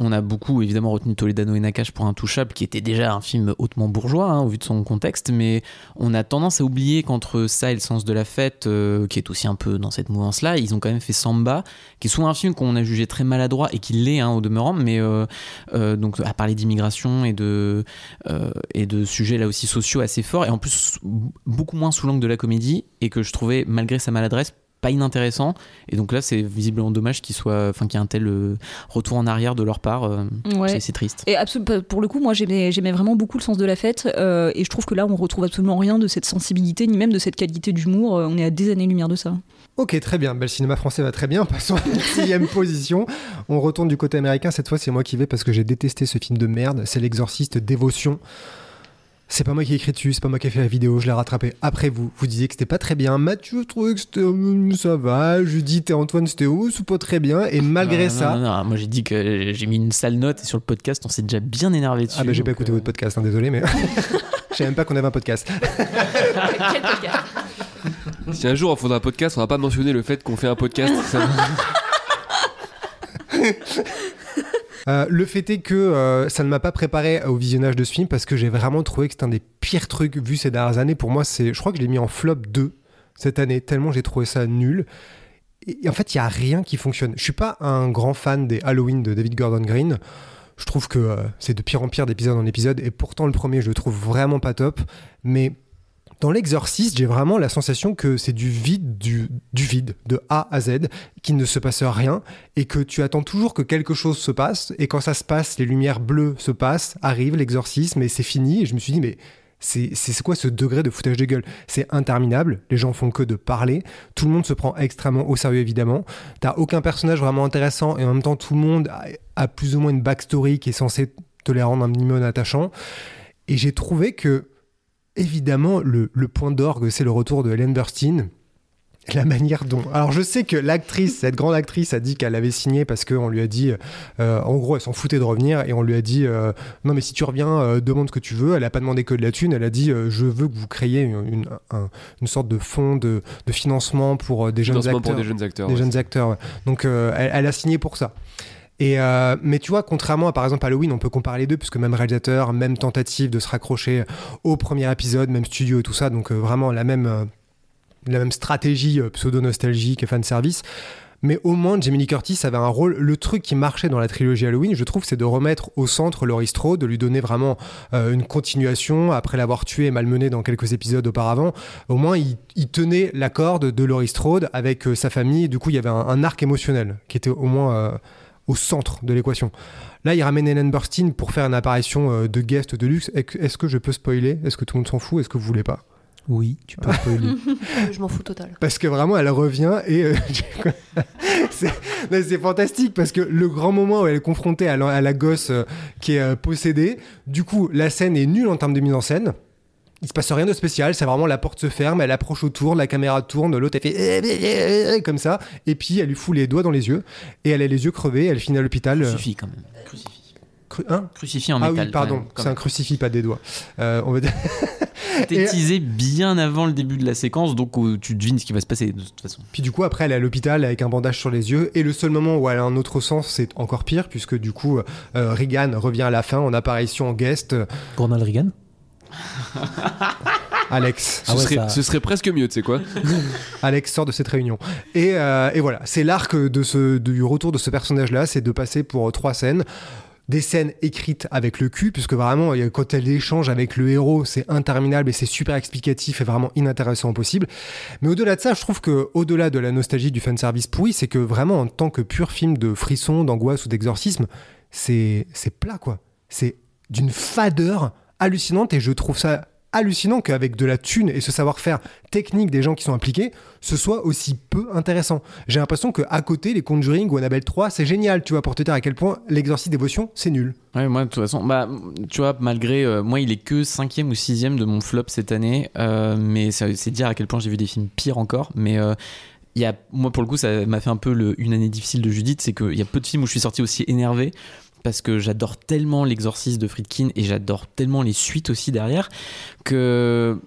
on a beaucoup évidemment retenu Toledano et Nakash pour Intouchable, qui était déjà un film hautement bourgeois hein, au vu de son contexte, mais on a tendance à oublier qu'entre ça et le sens de la fête, euh, qui est aussi un peu dans cette mouvance-là, ils ont quand même fait Samba, qui est souvent un film qu'on a jugé très maladroit et qui l'est hein, au demeurant, mais euh, euh, donc à parler d'immigration et de et de sujets là aussi sociaux assez forts, et en plus beaucoup moins sous l'angle de la comédie, et que je trouvais malgré sa maladresse pas inintéressant et donc là c'est visiblement dommage qu'il soit enfin qu'il y ait un tel euh, retour en arrière de leur part euh, Ouais. c'est- triste Et absolu- pour le coup, moi j'aimais, j'aimais vraiment beaucoup le sens de la fête, euh, et je trouve que là on retrouve absolument rien de cette sensibilité, ni même de cette qualité d'humour. On est à des années-lumière de ça. Ok, très bien. Ben, le cinéma français va très bien. Passons à la [laughs] sixième position. On retourne du côté américain. Cette fois, c'est moi qui vais parce que j'ai détesté ce film de merde. C'est L'Exorciste Dévotion. C'est pas moi qui ai écrit dessus, c'est pas moi qui ai fait la vidéo, je l'ai rattrapé après vous. Vous disiez que c'était pas très bien. Mathieu trouve que c'était hum, ça va. Judith et Antoine c'était oh, c'est pas très bien. Et malgré Non, non, ça. non, non, moi j'ai dit que j'ai mis une sale note et sur le podcast on s'est déjà bien énervé dessus. Ah bah j'ai pas écouté euh, votre podcast, hein, désolé, mais [laughs] je savais même pas qu'on avait un podcast. Quel [laughs] podcast Si un jour on fera un podcast, on va pas mentionner le fait qu'on fait un podcast. ça- [laughs] Euh, le fait est que euh, ça ne m'a pas préparé au visionnage de ce film parce que j'ai vraiment trouvé que c'est un des pires trucs vus ces dernières années. Pour moi, c'est, je crois que je l'ai mis en flop 2 cette année, tellement j'ai trouvé ça nul. Et en fait, il y a rien qui fonctionne. Je suis pas un grand fan des Halloween de David Gordon Green. Je trouve que euh, c'est de pire en pire d'épisode en épisode. Et pourtant, le premier, je le trouve vraiment pas top. Mais dans l'exorciste, j'ai vraiment la sensation que c'est du vide, du, vide, de A à Z, qu'il ne se passe rien, et que tu attends toujours que quelque chose se passe, et quand ça se passe, les lumières bleues se passent, arrive l'exorcisme, et c'est fini, et je me suis dit, mais c'est quoi ce degré de foutage de gueule? C'est interminable, les gens font que de parler, tout le monde se prend extrêmement au sérieux évidemment, t'as aucun personnage vraiment intéressant, et en même temps tout le monde a, a plus ou moins une backstory qui est censée te les rendre un minimum attachants, et j'ai trouvé que évidemment, le, le point d'orgue, c'est le retour de Helen Burstyn. La manière dont. Alors, je sais que l'actrice, cette grande actrice, a dit qu'elle avait signé parce qu'on lui a dit. euh, en gros, elle s'en foutait de revenir et on lui a dit euh, Non, mais si tu reviens, euh, demande ce que tu veux. Elle a pas demandé que de la thune. Elle a dit Je veux que vous créiez une, une- un- une sorte de fonds de, de financement pour des jeunes acteurs. pour des jeunes acteurs. Des ouais. jeunes acteurs, ouais. Donc, elle, elle a signé pour ça. Et euh, mais tu vois, contrairement à par exemple Halloween, on peut comparer les deux, puisque même réalisateur, même tentative de se raccrocher au premier épisode, même studio et tout ça, donc euh, vraiment la même, euh, la même stratégie pseudo-nostalgique et fan service. Mais au moins, Jamie Lee Curtis avait un rôle. Le truc qui marchait dans la trilogie Halloween, je trouve, c'est de remettre au centre Laurie Strode, de lui donner vraiment une continuation après l'avoir tué et malmené dans quelques épisodes auparavant. Au moins, il, tenait la corde de Laurie Strode avec sa famille. Du coup, il y avait un, arc émotionnel qui était au moins au centre de l'équation. Là, il ramène Helen Burstyn pour faire une apparition euh, de guest de luxe. Est- Est-ce que je peux spoiler? Est-ce que tout le monde s'en fout? Est-ce que vous voulez pas? Oui, tu peux spoiler. [laughs] Je m'en fous total. Parce que vraiment, elle revient et euh, [laughs] [laughs] c'est fantastique parce que le grand moment où elle est confrontée à la, à la gosse euh, qui est euh, possédée, du coup, la scène est nulle en termes de mise en scène. Il se passe rien de spécial, c'est vraiment la porte se ferme, elle approche autour, la caméra tourne, l'autre elle fait comme ça, et puis elle lui fout les doigts dans les yeux, et elle a les yeux crevés, elle finit à l'hôpital. euh, Crucifix quand même. Crucifix. cru- hein? Crucifix en ah métal. oui, pardon, c'est un crucifix, pas des doigts. Euh, on va dire- [laughs] teasé bien avant le début de la séquence, donc euh, tu devines ce qui va se passer de toute façon. Puis du coup, après, elle est à l'hôpital avec un bandage sur les yeux. Et le seul moment où elle a un autre sens, c'est encore pire, puisque du coup, euh, Regan revient à la fin en apparition en guest. Ronald Reagan [laughs] Alex. Ce, Ah ouais, serait, ça- ce serait presque mieux, tu sais quoi. [laughs] Alex sort de cette réunion. Et, euh, et voilà, c'est l'arc de ce, du retour de ce personnage-là, c'est de passer pour euh, trois scènes. Des scènes écrites avec le cul, puisque vraiment, quand elle échange avec le héros, c'est interminable et c'est super explicatif et vraiment inintéressant possible. Mais au-delà de ça, je trouve que au-delà de la nostalgie du fanservice pourri, c'est que vraiment, en tant que pur film de frisson, d'angoisse ou d'exorcisme, c'est c'est plat, quoi. C'est d'une fadeur hallucinante et je trouve ça hallucinant qu'avec de la thune et ce savoir-faire technique des gens qui sont impliqués, ce soit aussi peu intéressant. J'ai l'impression que à côté, les Conjuring ou Annabelle 3, c'est génial, tu vois, pour te dire à quel point l'exorcisme dévotion, c'est nul. Ouais, moi, de toute façon, bah, tu vois, malgré. euh, moi, il est que cinquième ou sixième de mon flop cette année, euh, mais c'est dire à quel point j'ai vu des films pires encore. Mais euh, y a, moi, pour le coup, ça m'a fait un peu une année difficile de Judith, c'est qu'il y a peu de films où je suis sorti aussi énervé. Parce que j'adore tellement l'exorcisme de Friedkin et j'adore tellement les suites aussi derrière que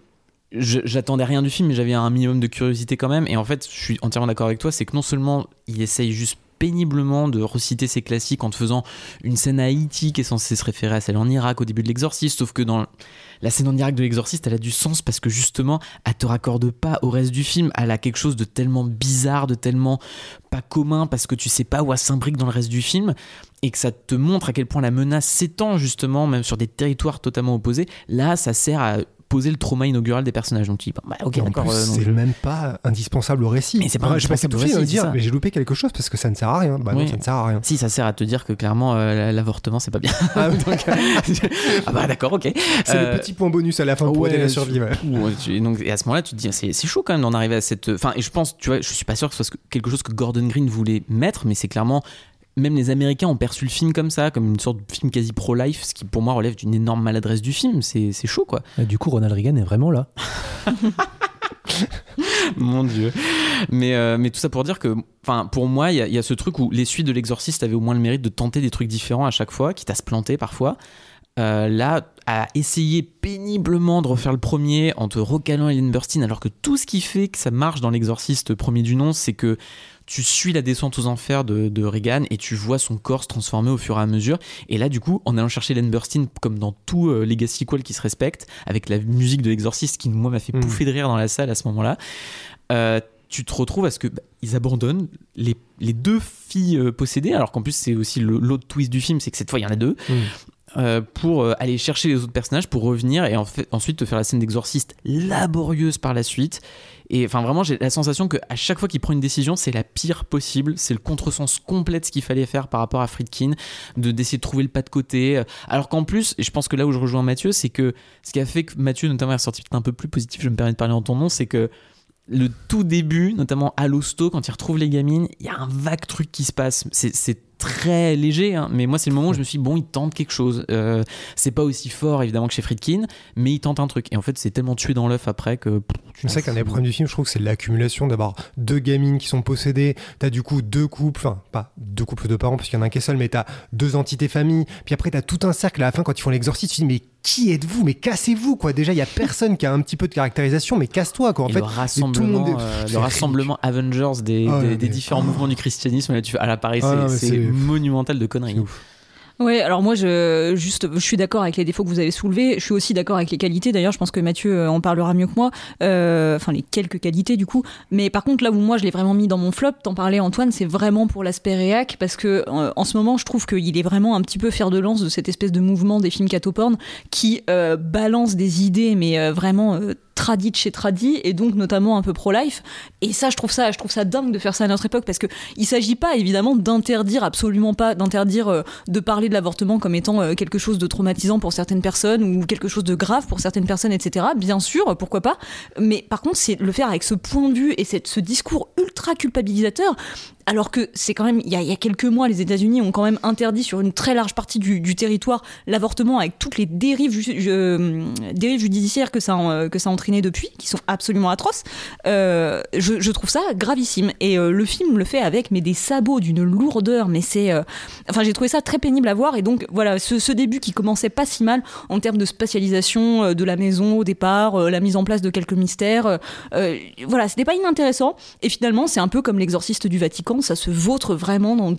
j'attendais rien du film, mais j'avais un minimum de curiosité quand même. Et en fait, je suis entièrement d'accord avec toi, c'est que non seulement il essaye juste péniblement de reciter ses classiques en te faisant une scène à Haïti qui est censée se référer à celle en Irak au début de l'exorciste, sauf que dans la scène en Irak de l'exorciste, elle a du sens parce que justement, elle te raccorde pas au reste du film, elle a quelque chose de tellement bizarre, de tellement pas commun parce que tu sais pas où elle s'imbrique dans le reste du film et que ça te montre à quel point la menace s'étend justement même sur des territoires totalement opposés. Là, ça sert à poser le trauma inaugural des personnages. Donc tu dis, bah, ok, d'accord. euh, c'est je- même pas indispensable au récit. Mais c'est pas tout me récit, c'est dire, mais j'ai loupé quelque chose parce que ça ne sert à rien. Bah non, ça ne sert à rien. Si, ça sert à te dire que clairement euh, l'avortement c'est pas bien. Ah. Donc, [laughs] euh, ah bah d'accord, ok. c'est Euh, le petit point bonus à la fin pour ouais, aider la je- survie. ouais. Tu- et, donc, et à ce moment-là, tu te dis, c'est chaud quand même d'en arriver à cette. Enfin, et je pense, tu vois, je suis pas sûr que ce soit quelque chose que Gordon Green voulait mettre, mais c'est clairement même les Américains ont perçu le film comme ça, comme une sorte de film quasi pro-life, ce qui pour moi relève d'une énorme maladresse du film. C'est chaud, quoi. Et du coup, Ronald Reagan est vraiment là. [laughs] Mon Dieu. Mais, euh, mais tout ça pour dire que, enfin, pour moi, il y, y a ce truc où les suites de l'Exorciste avaient au moins le mérite de tenter des trucs différents à chaque fois, quitte à se planter parfois. Euh, là, à essayer péniblement de refaire le premier en te recalant Ellen Burstyn, alors que tout ce qui fait que ça marche dans l'Exorciste premier du nom, c'est que tu suis la descente aux enfers de, de Reagan et tu vois son corps se transformer au fur et à mesure. Et là, du coup, en allant chercher Ellen Burstyn, comme dans tout euh, Legacy Sequel qui se respecte, avec la musique de l'Exorciste qui, moi, m'a fait Mm. pouffer de rire dans la salle à ce moment-là, euh, tu te retrouves à ce que bah, ils abandonnent les, les deux filles euh, possédées, alors qu'en plus, c'est aussi l'autre twist du film, c'est que cette fois, il y en a deux. Mm. Euh, pour euh, aller chercher les autres personnages, pour revenir et ensuite te faire la scène d'exorciste laborieuse par la suite. Et enfin, vraiment, j'ai la sensation que à chaque fois qu'il prend une décision, c'est la pire possible. C'est le contresens complet de ce qu'il fallait faire par rapport à Friedkin, de d'essayer de trouver le pas de côté. Euh, Alors qu'en plus, et je pense que là où je rejoins Mathieu, c'est que ce qui a fait que Mathieu, notamment, est ressorti peut-être un peu plus positif, je me permets de parler en ton nom, c'est que le tout début, notamment à l'hosto, quand il retrouve les gamines, il y a un vague truc qui se passe. C'est très léger, hein, mais moi, c'est le moment où je me suis dit, bon, il tente quelque chose. Euh, c'est pas aussi fort, évidemment, que chez Friedkin, mais il tente un truc. Et en fait, c'est tellement tué dans l'œuf après que. C'est ça t'en qu'un des problèmes du film, je trouve que c'est l'accumulation d'avoir deux gamines qui sont possédées, t'as du coup deux couples, enfin pas deux couples de parents parce qu'il y en a un qui est seul, mais t'as deux entités familles, puis après t'as tout un cercle à la fin quand ils font l'exorcisme, tu te dis mais qui êtes-vous? Mais cassez-vous quoi Déjà il y a personne qui a un petit peu de caractérisation, mais casse-toi quoi. En Et fait, le tout le rassemblement, monde est- euh, le rassemblement Avengers des, des- mais- des différents mouvements du christianisme, là, tu, à l'appareil, Ah, c'est- monumental de conneries. Ouais, alors moi, je, juste, je suis d'accord avec les défauts que vous avez soulevés. Je suis aussi d'accord avec les qualités. D'ailleurs, je pense que Mathieu euh, en parlera mieux que moi. Euh, Enfin, les quelques qualités, du coup. Mais par contre, là où moi, je l'ai vraiment mis dans mon flop, t'en parlais, Antoine, c'est vraiment pour l'aspect réac. Parce que, euh, en ce moment, je trouve qu'il est vraiment un petit peu fer de lance de cette espèce de mouvement des films catoporn qui euh, balance des idées, mais euh, vraiment. Tradit de chez tradit et donc notamment un peu pro-life. Et ça je trouve ça je trouve ça dingue de faire ça à notre époque parce que il s'agit pas évidemment d'interdire absolument pas d'interdire euh, de parler de l'avortement comme étant euh, quelque chose de traumatisant pour certaines personnes ou quelque chose de grave pour certaines personnes etc bien sûr pourquoi pas. Mais par contre c'est le faire avec ce point de vue et cette, ce discours ultra culpabilisateur alors que c'est quand même, il y, a, quelques mois, les États-Unis ont quand même interdit sur une très large partie du, du territoire l'avortement avec toutes les dérives, euh, judiciaires que ça, a- que ça a entraîné depuis, qui sont absolument atroces. Euh, je, trouve ça gravissime. Et euh, le film le fait avec mais des sabots d'une lourdeur, mais c'est, euh, enfin j'ai trouvé ça très pénible à voir. Et donc voilà, ce, ce début qui commençait pas si mal en termes de spatialisation euh, de la maison au départ, euh, la mise en place de quelques mystères, euh, euh, voilà, c'était pas inintéressant. Et finalement, c'est un peu comme l'exorciste du Vatican, ça se vautre vraiment dans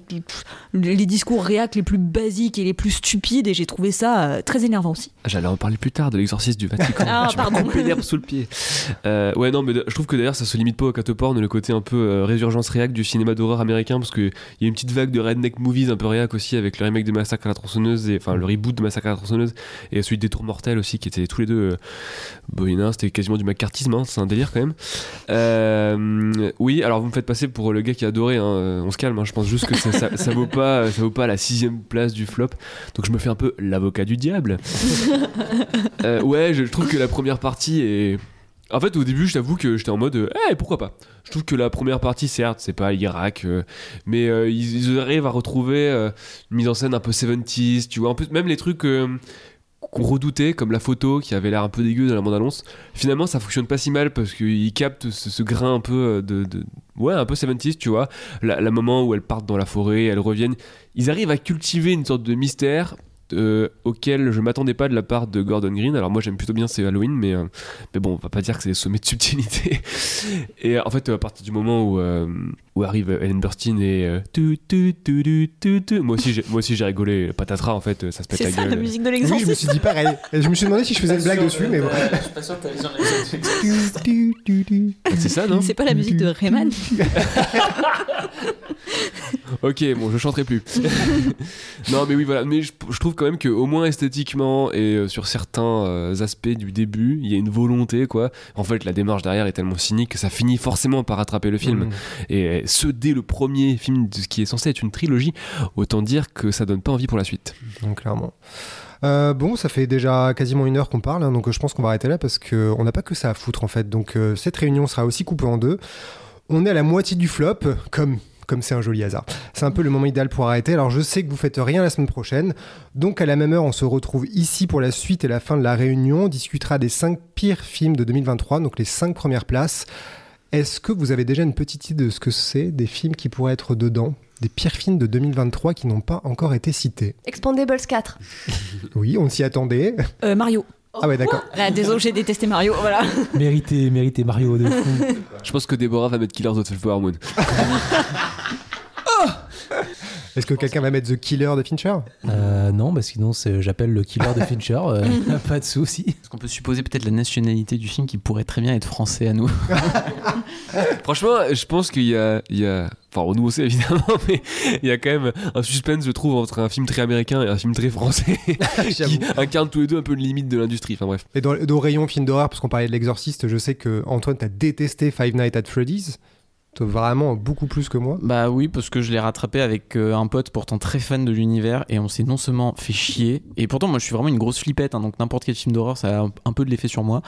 les discours réac les plus basiques et les plus stupides, et j'ai trouvé ça euh, très énervant aussi. J'allais en parler plus tard de l'exorcisme du Vatican. [laughs] Ah, Je pardon. l'herbe sous le pied. Euh, ouais, non, mais je trouve que d'ailleurs ça se limite pas au catoporn, le côté un peu euh, résurgence réac du cinéma d'horreur américain, parce qu'il y a une petite vague de redneck movies un peu réac aussi avec le remake de Massacre à la tronçonneuse, et, enfin le reboot de Massacre à la tronçonneuse, et celui des Tours Mortels aussi, qui étaient tous les deux. Euh, bon, c'était quasiment du macartisme, hein, c'est un délire quand même. Euh, oui, alors vous me faites passer pour le gars qui a adoré, hein, euh, on se calme, hein, je pense juste que ça, ça, ça vaut pas, ça vaut pas la sixième place du flop, donc je me fais un peu l'avocat du diable. [laughs] Euh, ouais, je, trouve que la première partie est. En fait, au début, je t'avoue que j'étais en mode, eh, pourquoi pas? Je trouve que la première partie, certes, c'est pas l'Irak, euh, mais euh, ils, ils arrivent à retrouver euh, une mise en scène un peu 70s, tu vois. En plus, même les trucs qu'on redoutait, comme la photo qui avait l'air un peu dégueu dans la bande-annonce, finalement, ça fonctionne pas si mal parce qu'ils captent ce, grain un peu euh, de, Ouais, un peu 70s, tu vois. La, la moment où elles partent dans la forêt, elles reviennent. Ils arrivent à cultiver une sorte de mystère euh, auquel je m'attendais pas de la part de Gordon Green. Alors moi j'aime plutôt bien c'est Halloween, mais, euh, mais bon, on va pas dire que c'est les sommets de subtilité. [laughs] et euh, en fait, à partir du moment où, euh, où arrive Ellen Burstyn et euh, tu, tu, tu, tu, tu, tu, moi aussi j'ai moi aussi j'ai rigolé. Patatras en fait, ça se pète C'est la ça gueule. la musique de Oui, je me l'exorcisme. suis dit pareil. Je me suis demandé si je faisais une blague dessus, mais bon. Je suis pas sûr que tu. [laughs] C'est ça non? C'est pas la musique de Rayman. [laughs] [laughs] Ok, bon, je chanterai plus. [laughs] non, mais oui, voilà. Mais je, je trouve quand même que au moins esthétiquement et euh, sur certains euh, aspects du début, il y a une volonté, quoi. En fait, la démarche derrière est tellement cynique que ça finit forcément par rattraper le film. Mm. Et euh, ce dès le premier film de ce qui est censé être une trilogie, autant dire que ça donne pas envie pour la suite. Donc, clairement. Euh, bon, ça fait déjà quasiment une heure qu'on parle, hein, donc je pense qu'on va arrêter là parce qu'on n'a pas que ça à foutre en fait. Donc cette réunion sera aussi coupée en deux. On est à la moitié du flop, comme comme c'est un joli hasard. C'est un peu le moment idéal pour arrêter. Alors je sais que vous faites rien la semaine prochaine, donc à la même heure, on se retrouve ici pour la suite et la fin de la réunion. On discutera des 5 pires films de 2023, donc les 5 premières places. Est-ce que vous avez déjà une petite idée de ce que c'est des films qui pourraient être dedans? Des pires films de 2023 qui n'ont pas encore été cités? Expandables 4. Oui, on s'y attendait. Euh, Mario. Ah ouais, d'accord. Désolé, j'ai détesté Mario, voilà. [laughs] Mérité, mérité Mario de fou. Je pense que Déborah va mettre Killers of the Flower Moon. [laughs] Est-ce que quelqu'un va mettre The Killer de Fincher? Euh, non, parce que sinon c'est- j'appelle le killer de Fincher, euh, [laughs] pas de souci. Est-ce qu'on peut supposer peut-être la nationalité du film qui pourrait très bien être français à nous? Franchement, je pense qu'il y a, il y a, enfin, nous aussi évidemment, [laughs] mais il y a quand même un suspense, je trouve, entre un film très américain et un film très français [laughs] qui incarne tous les deux un peu le limite de l'industrie. Enfin bref. Et dans, dans le rayon film d'horreur, parce qu'on parlait de l'exorciste, je sais que Antoine, t'as détesté Five Nights at Freddy's. Vraiment beaucoup plus que moi. Bah oui, parce que je l'ai rattrapé avec euh, un pote pourtant très fan de l'univers et on s'est non seulement fait chier, et pourtant moi je suis vraiment une grosse flippette, hein, donc n'importe quel film d'horreur ça a un, un peu de l'effet sur moi.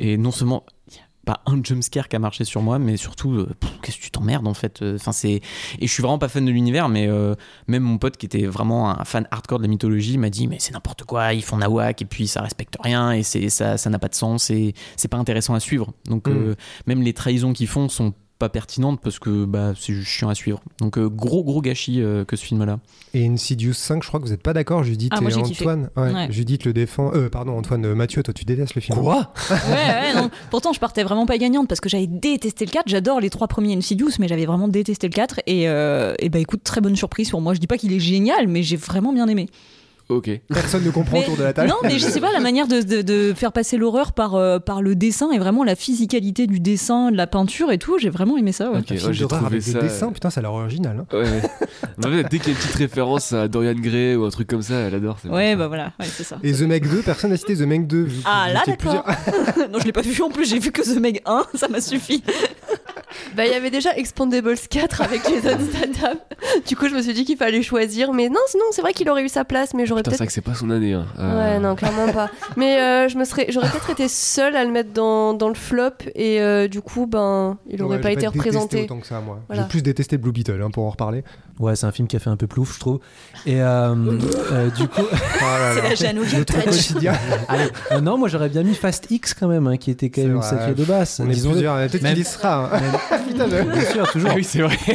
Et non seulement y a pas un jumpscare qui a marché sur moi, mais surtout, euh, qu'est-ce que tu t'emmerdes en fait euh, Enfin c'est et je suis vraiment pas fan de l'univers, mais euh, même mon pote qui était vraiment un fan hardcore de la mythologie m'a dit mais c'est n'importe quoi, ils font nawak et puis ça respecte rien et c'est ça ça n'a pas de sens et c'est pas intéressant à suivre. Donc Mm. même les trahisons qu'ils font sont pas pertinentes parce que bah, c'est juste chiant à suivre. Donc euh, gros gros gâchis euh, que ce film-là. Et Insidious 5, je crois que vous n'êtes pas d'accord, Judith Ah, et. Antoine. Ouais, Ouais. Judith le défend. Euh, pardon, Antoine, euh, Mathieu, toi tu détestes le film. Quoi? Ouais, ouais, non. Pourtant, je partais vraiment pas gagnante parce que j'avais détesté le 4. J'adore les trois premiers Insidious, mais j'avais vraiment détesté le 4. Et, euh, et bah écoute, très bonne surprise pour moi. Je dis pas qu'il est génial, mais j'ai vraiment bien aimé. Ok. Personne ne comprend Mais- autour de la table. Non, mais je sais pas, la manière de, de- de faire passer l'horreur par, euh, par le dessin et vraiment la physicalité du dessin, de la peinture et tout, j'ai vraiment aimé ça. Ouais. Ok, ouais, j'ai trouvé avec des ça. dessins, putain, ça a l'air original. hein. Ouais, ouais. En fait, dès qu'il y a une petite référence à Dorian Gray ou un truc comme ça, elle adore. Ouais, bah voilà, ouais, c'est ça. Et The Meg 2, personne n'a cité The Meg 2. vu que Ah vous là, d'accord. plusieurs- [laughs] non, je l'ai pas vu en plus, j'ai vu que The Meg 1, [laughs] ça m'a suffi. Bah, il y avait déjà Expandables 4 avec Jason [laughs] Statham. Du coup, je me suis dit qu'il fallait choisir. Mais non, sinon, c'est vrai qu'il aurait eu sa place, mais j'aurais Putain, c'est peut-être. vrai que c'est pas son année. Hein. Euh, Ouais, non, clairement pas. Mais euh, je me serais, j'aurais peut-être été seule à le mettre dans, dans le flop et euh, du coup, ben, il aurait Ouais, pas été représenté. autant que ça, moi. Voilà. J'ai plus détesté Blue Beetle, hein, pour en reparler. Ouais, c'est un film qui a fait un peu plouf, je trouve. Et euh, [laughs] euh, du coup, C'est la quotidien. [laughs] allez, euh, non, moi j'aurais bien mis Fast X quand même, hein, qui était quand même une sacrée de basse. On est plusieurs, peut-être qu'il y sera. Putain, je- Bien sûr, toujours. Ah oui, c'est vrai. [laughs]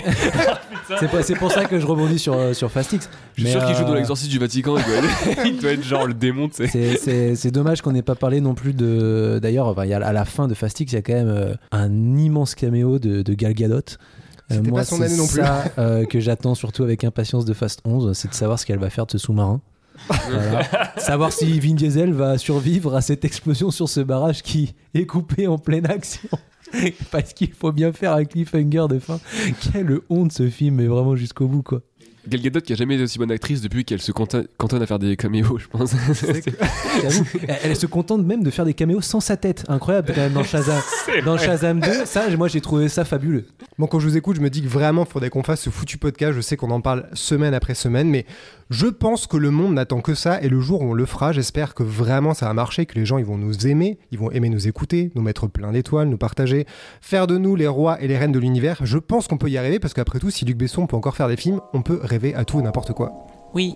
C'est pas- c'est pour ça que je rebondis sur, euh, sur Fast X. Je suis Mais, sûr qu'il joue dans euh, l'exorciste du Vatican. Il doit, être, [laughs] il doit être genre le démon, tu sais. C'est- C'est c'est dommage qu'on n'ait pas parlé non plus de. D'ailleurs, enfin, il y a- à la fin de Fast X, il y a quand même euh, un immense caméo de, de Gal Gadot. Euh, C'était moi, pas son c'est année non plus. ça euh, que j'attends surtout avec impatience de Fast 11, c'est de savoir ce qu'elle va faire de ce sous-marin. Voilà. savoir si Vin Diesel va survivre à cette explosion sur ce barrage qui est coupé en pleine action. [laughs] Parce qu'il faut bien faire un cliffhanger de fin. Quelle honte ce film, mais vraiment jusqu'au bout quoi. Gal Gadot qui a jamais été aussi bonne actrice depuis qu'elle se cantonne à faire des caméos, je pense. [laughs] J'avoue, elle, elle se contente même de faire des caméos sans sa tête. Incroyable quand même dans Shazam. [laughs] Dans Shazam 2, ça, moi j'ai trouvé ça fabuleux. Bon, quand je vous écoute, je me dis que vraiment, il faudrait qu'on fasse ce foutu podcast. Je sais qu'on en parle semaine après semaine, mais je pense que le monde n'attend que ça. Et le jour où on le fera, j'espère que vraiment ça va marcher, que les gens vont nous aimer, ils vont aimer nous écouter, nous mettre plein d'étoiles, nous partager, faire de nous les rois et les reines de l'univers. Je pense qu'on peut y arriver parce qu'après tout, si Luc Besson peut encore faire des films, on peut rêver à tout et n'importe quoi. Oui.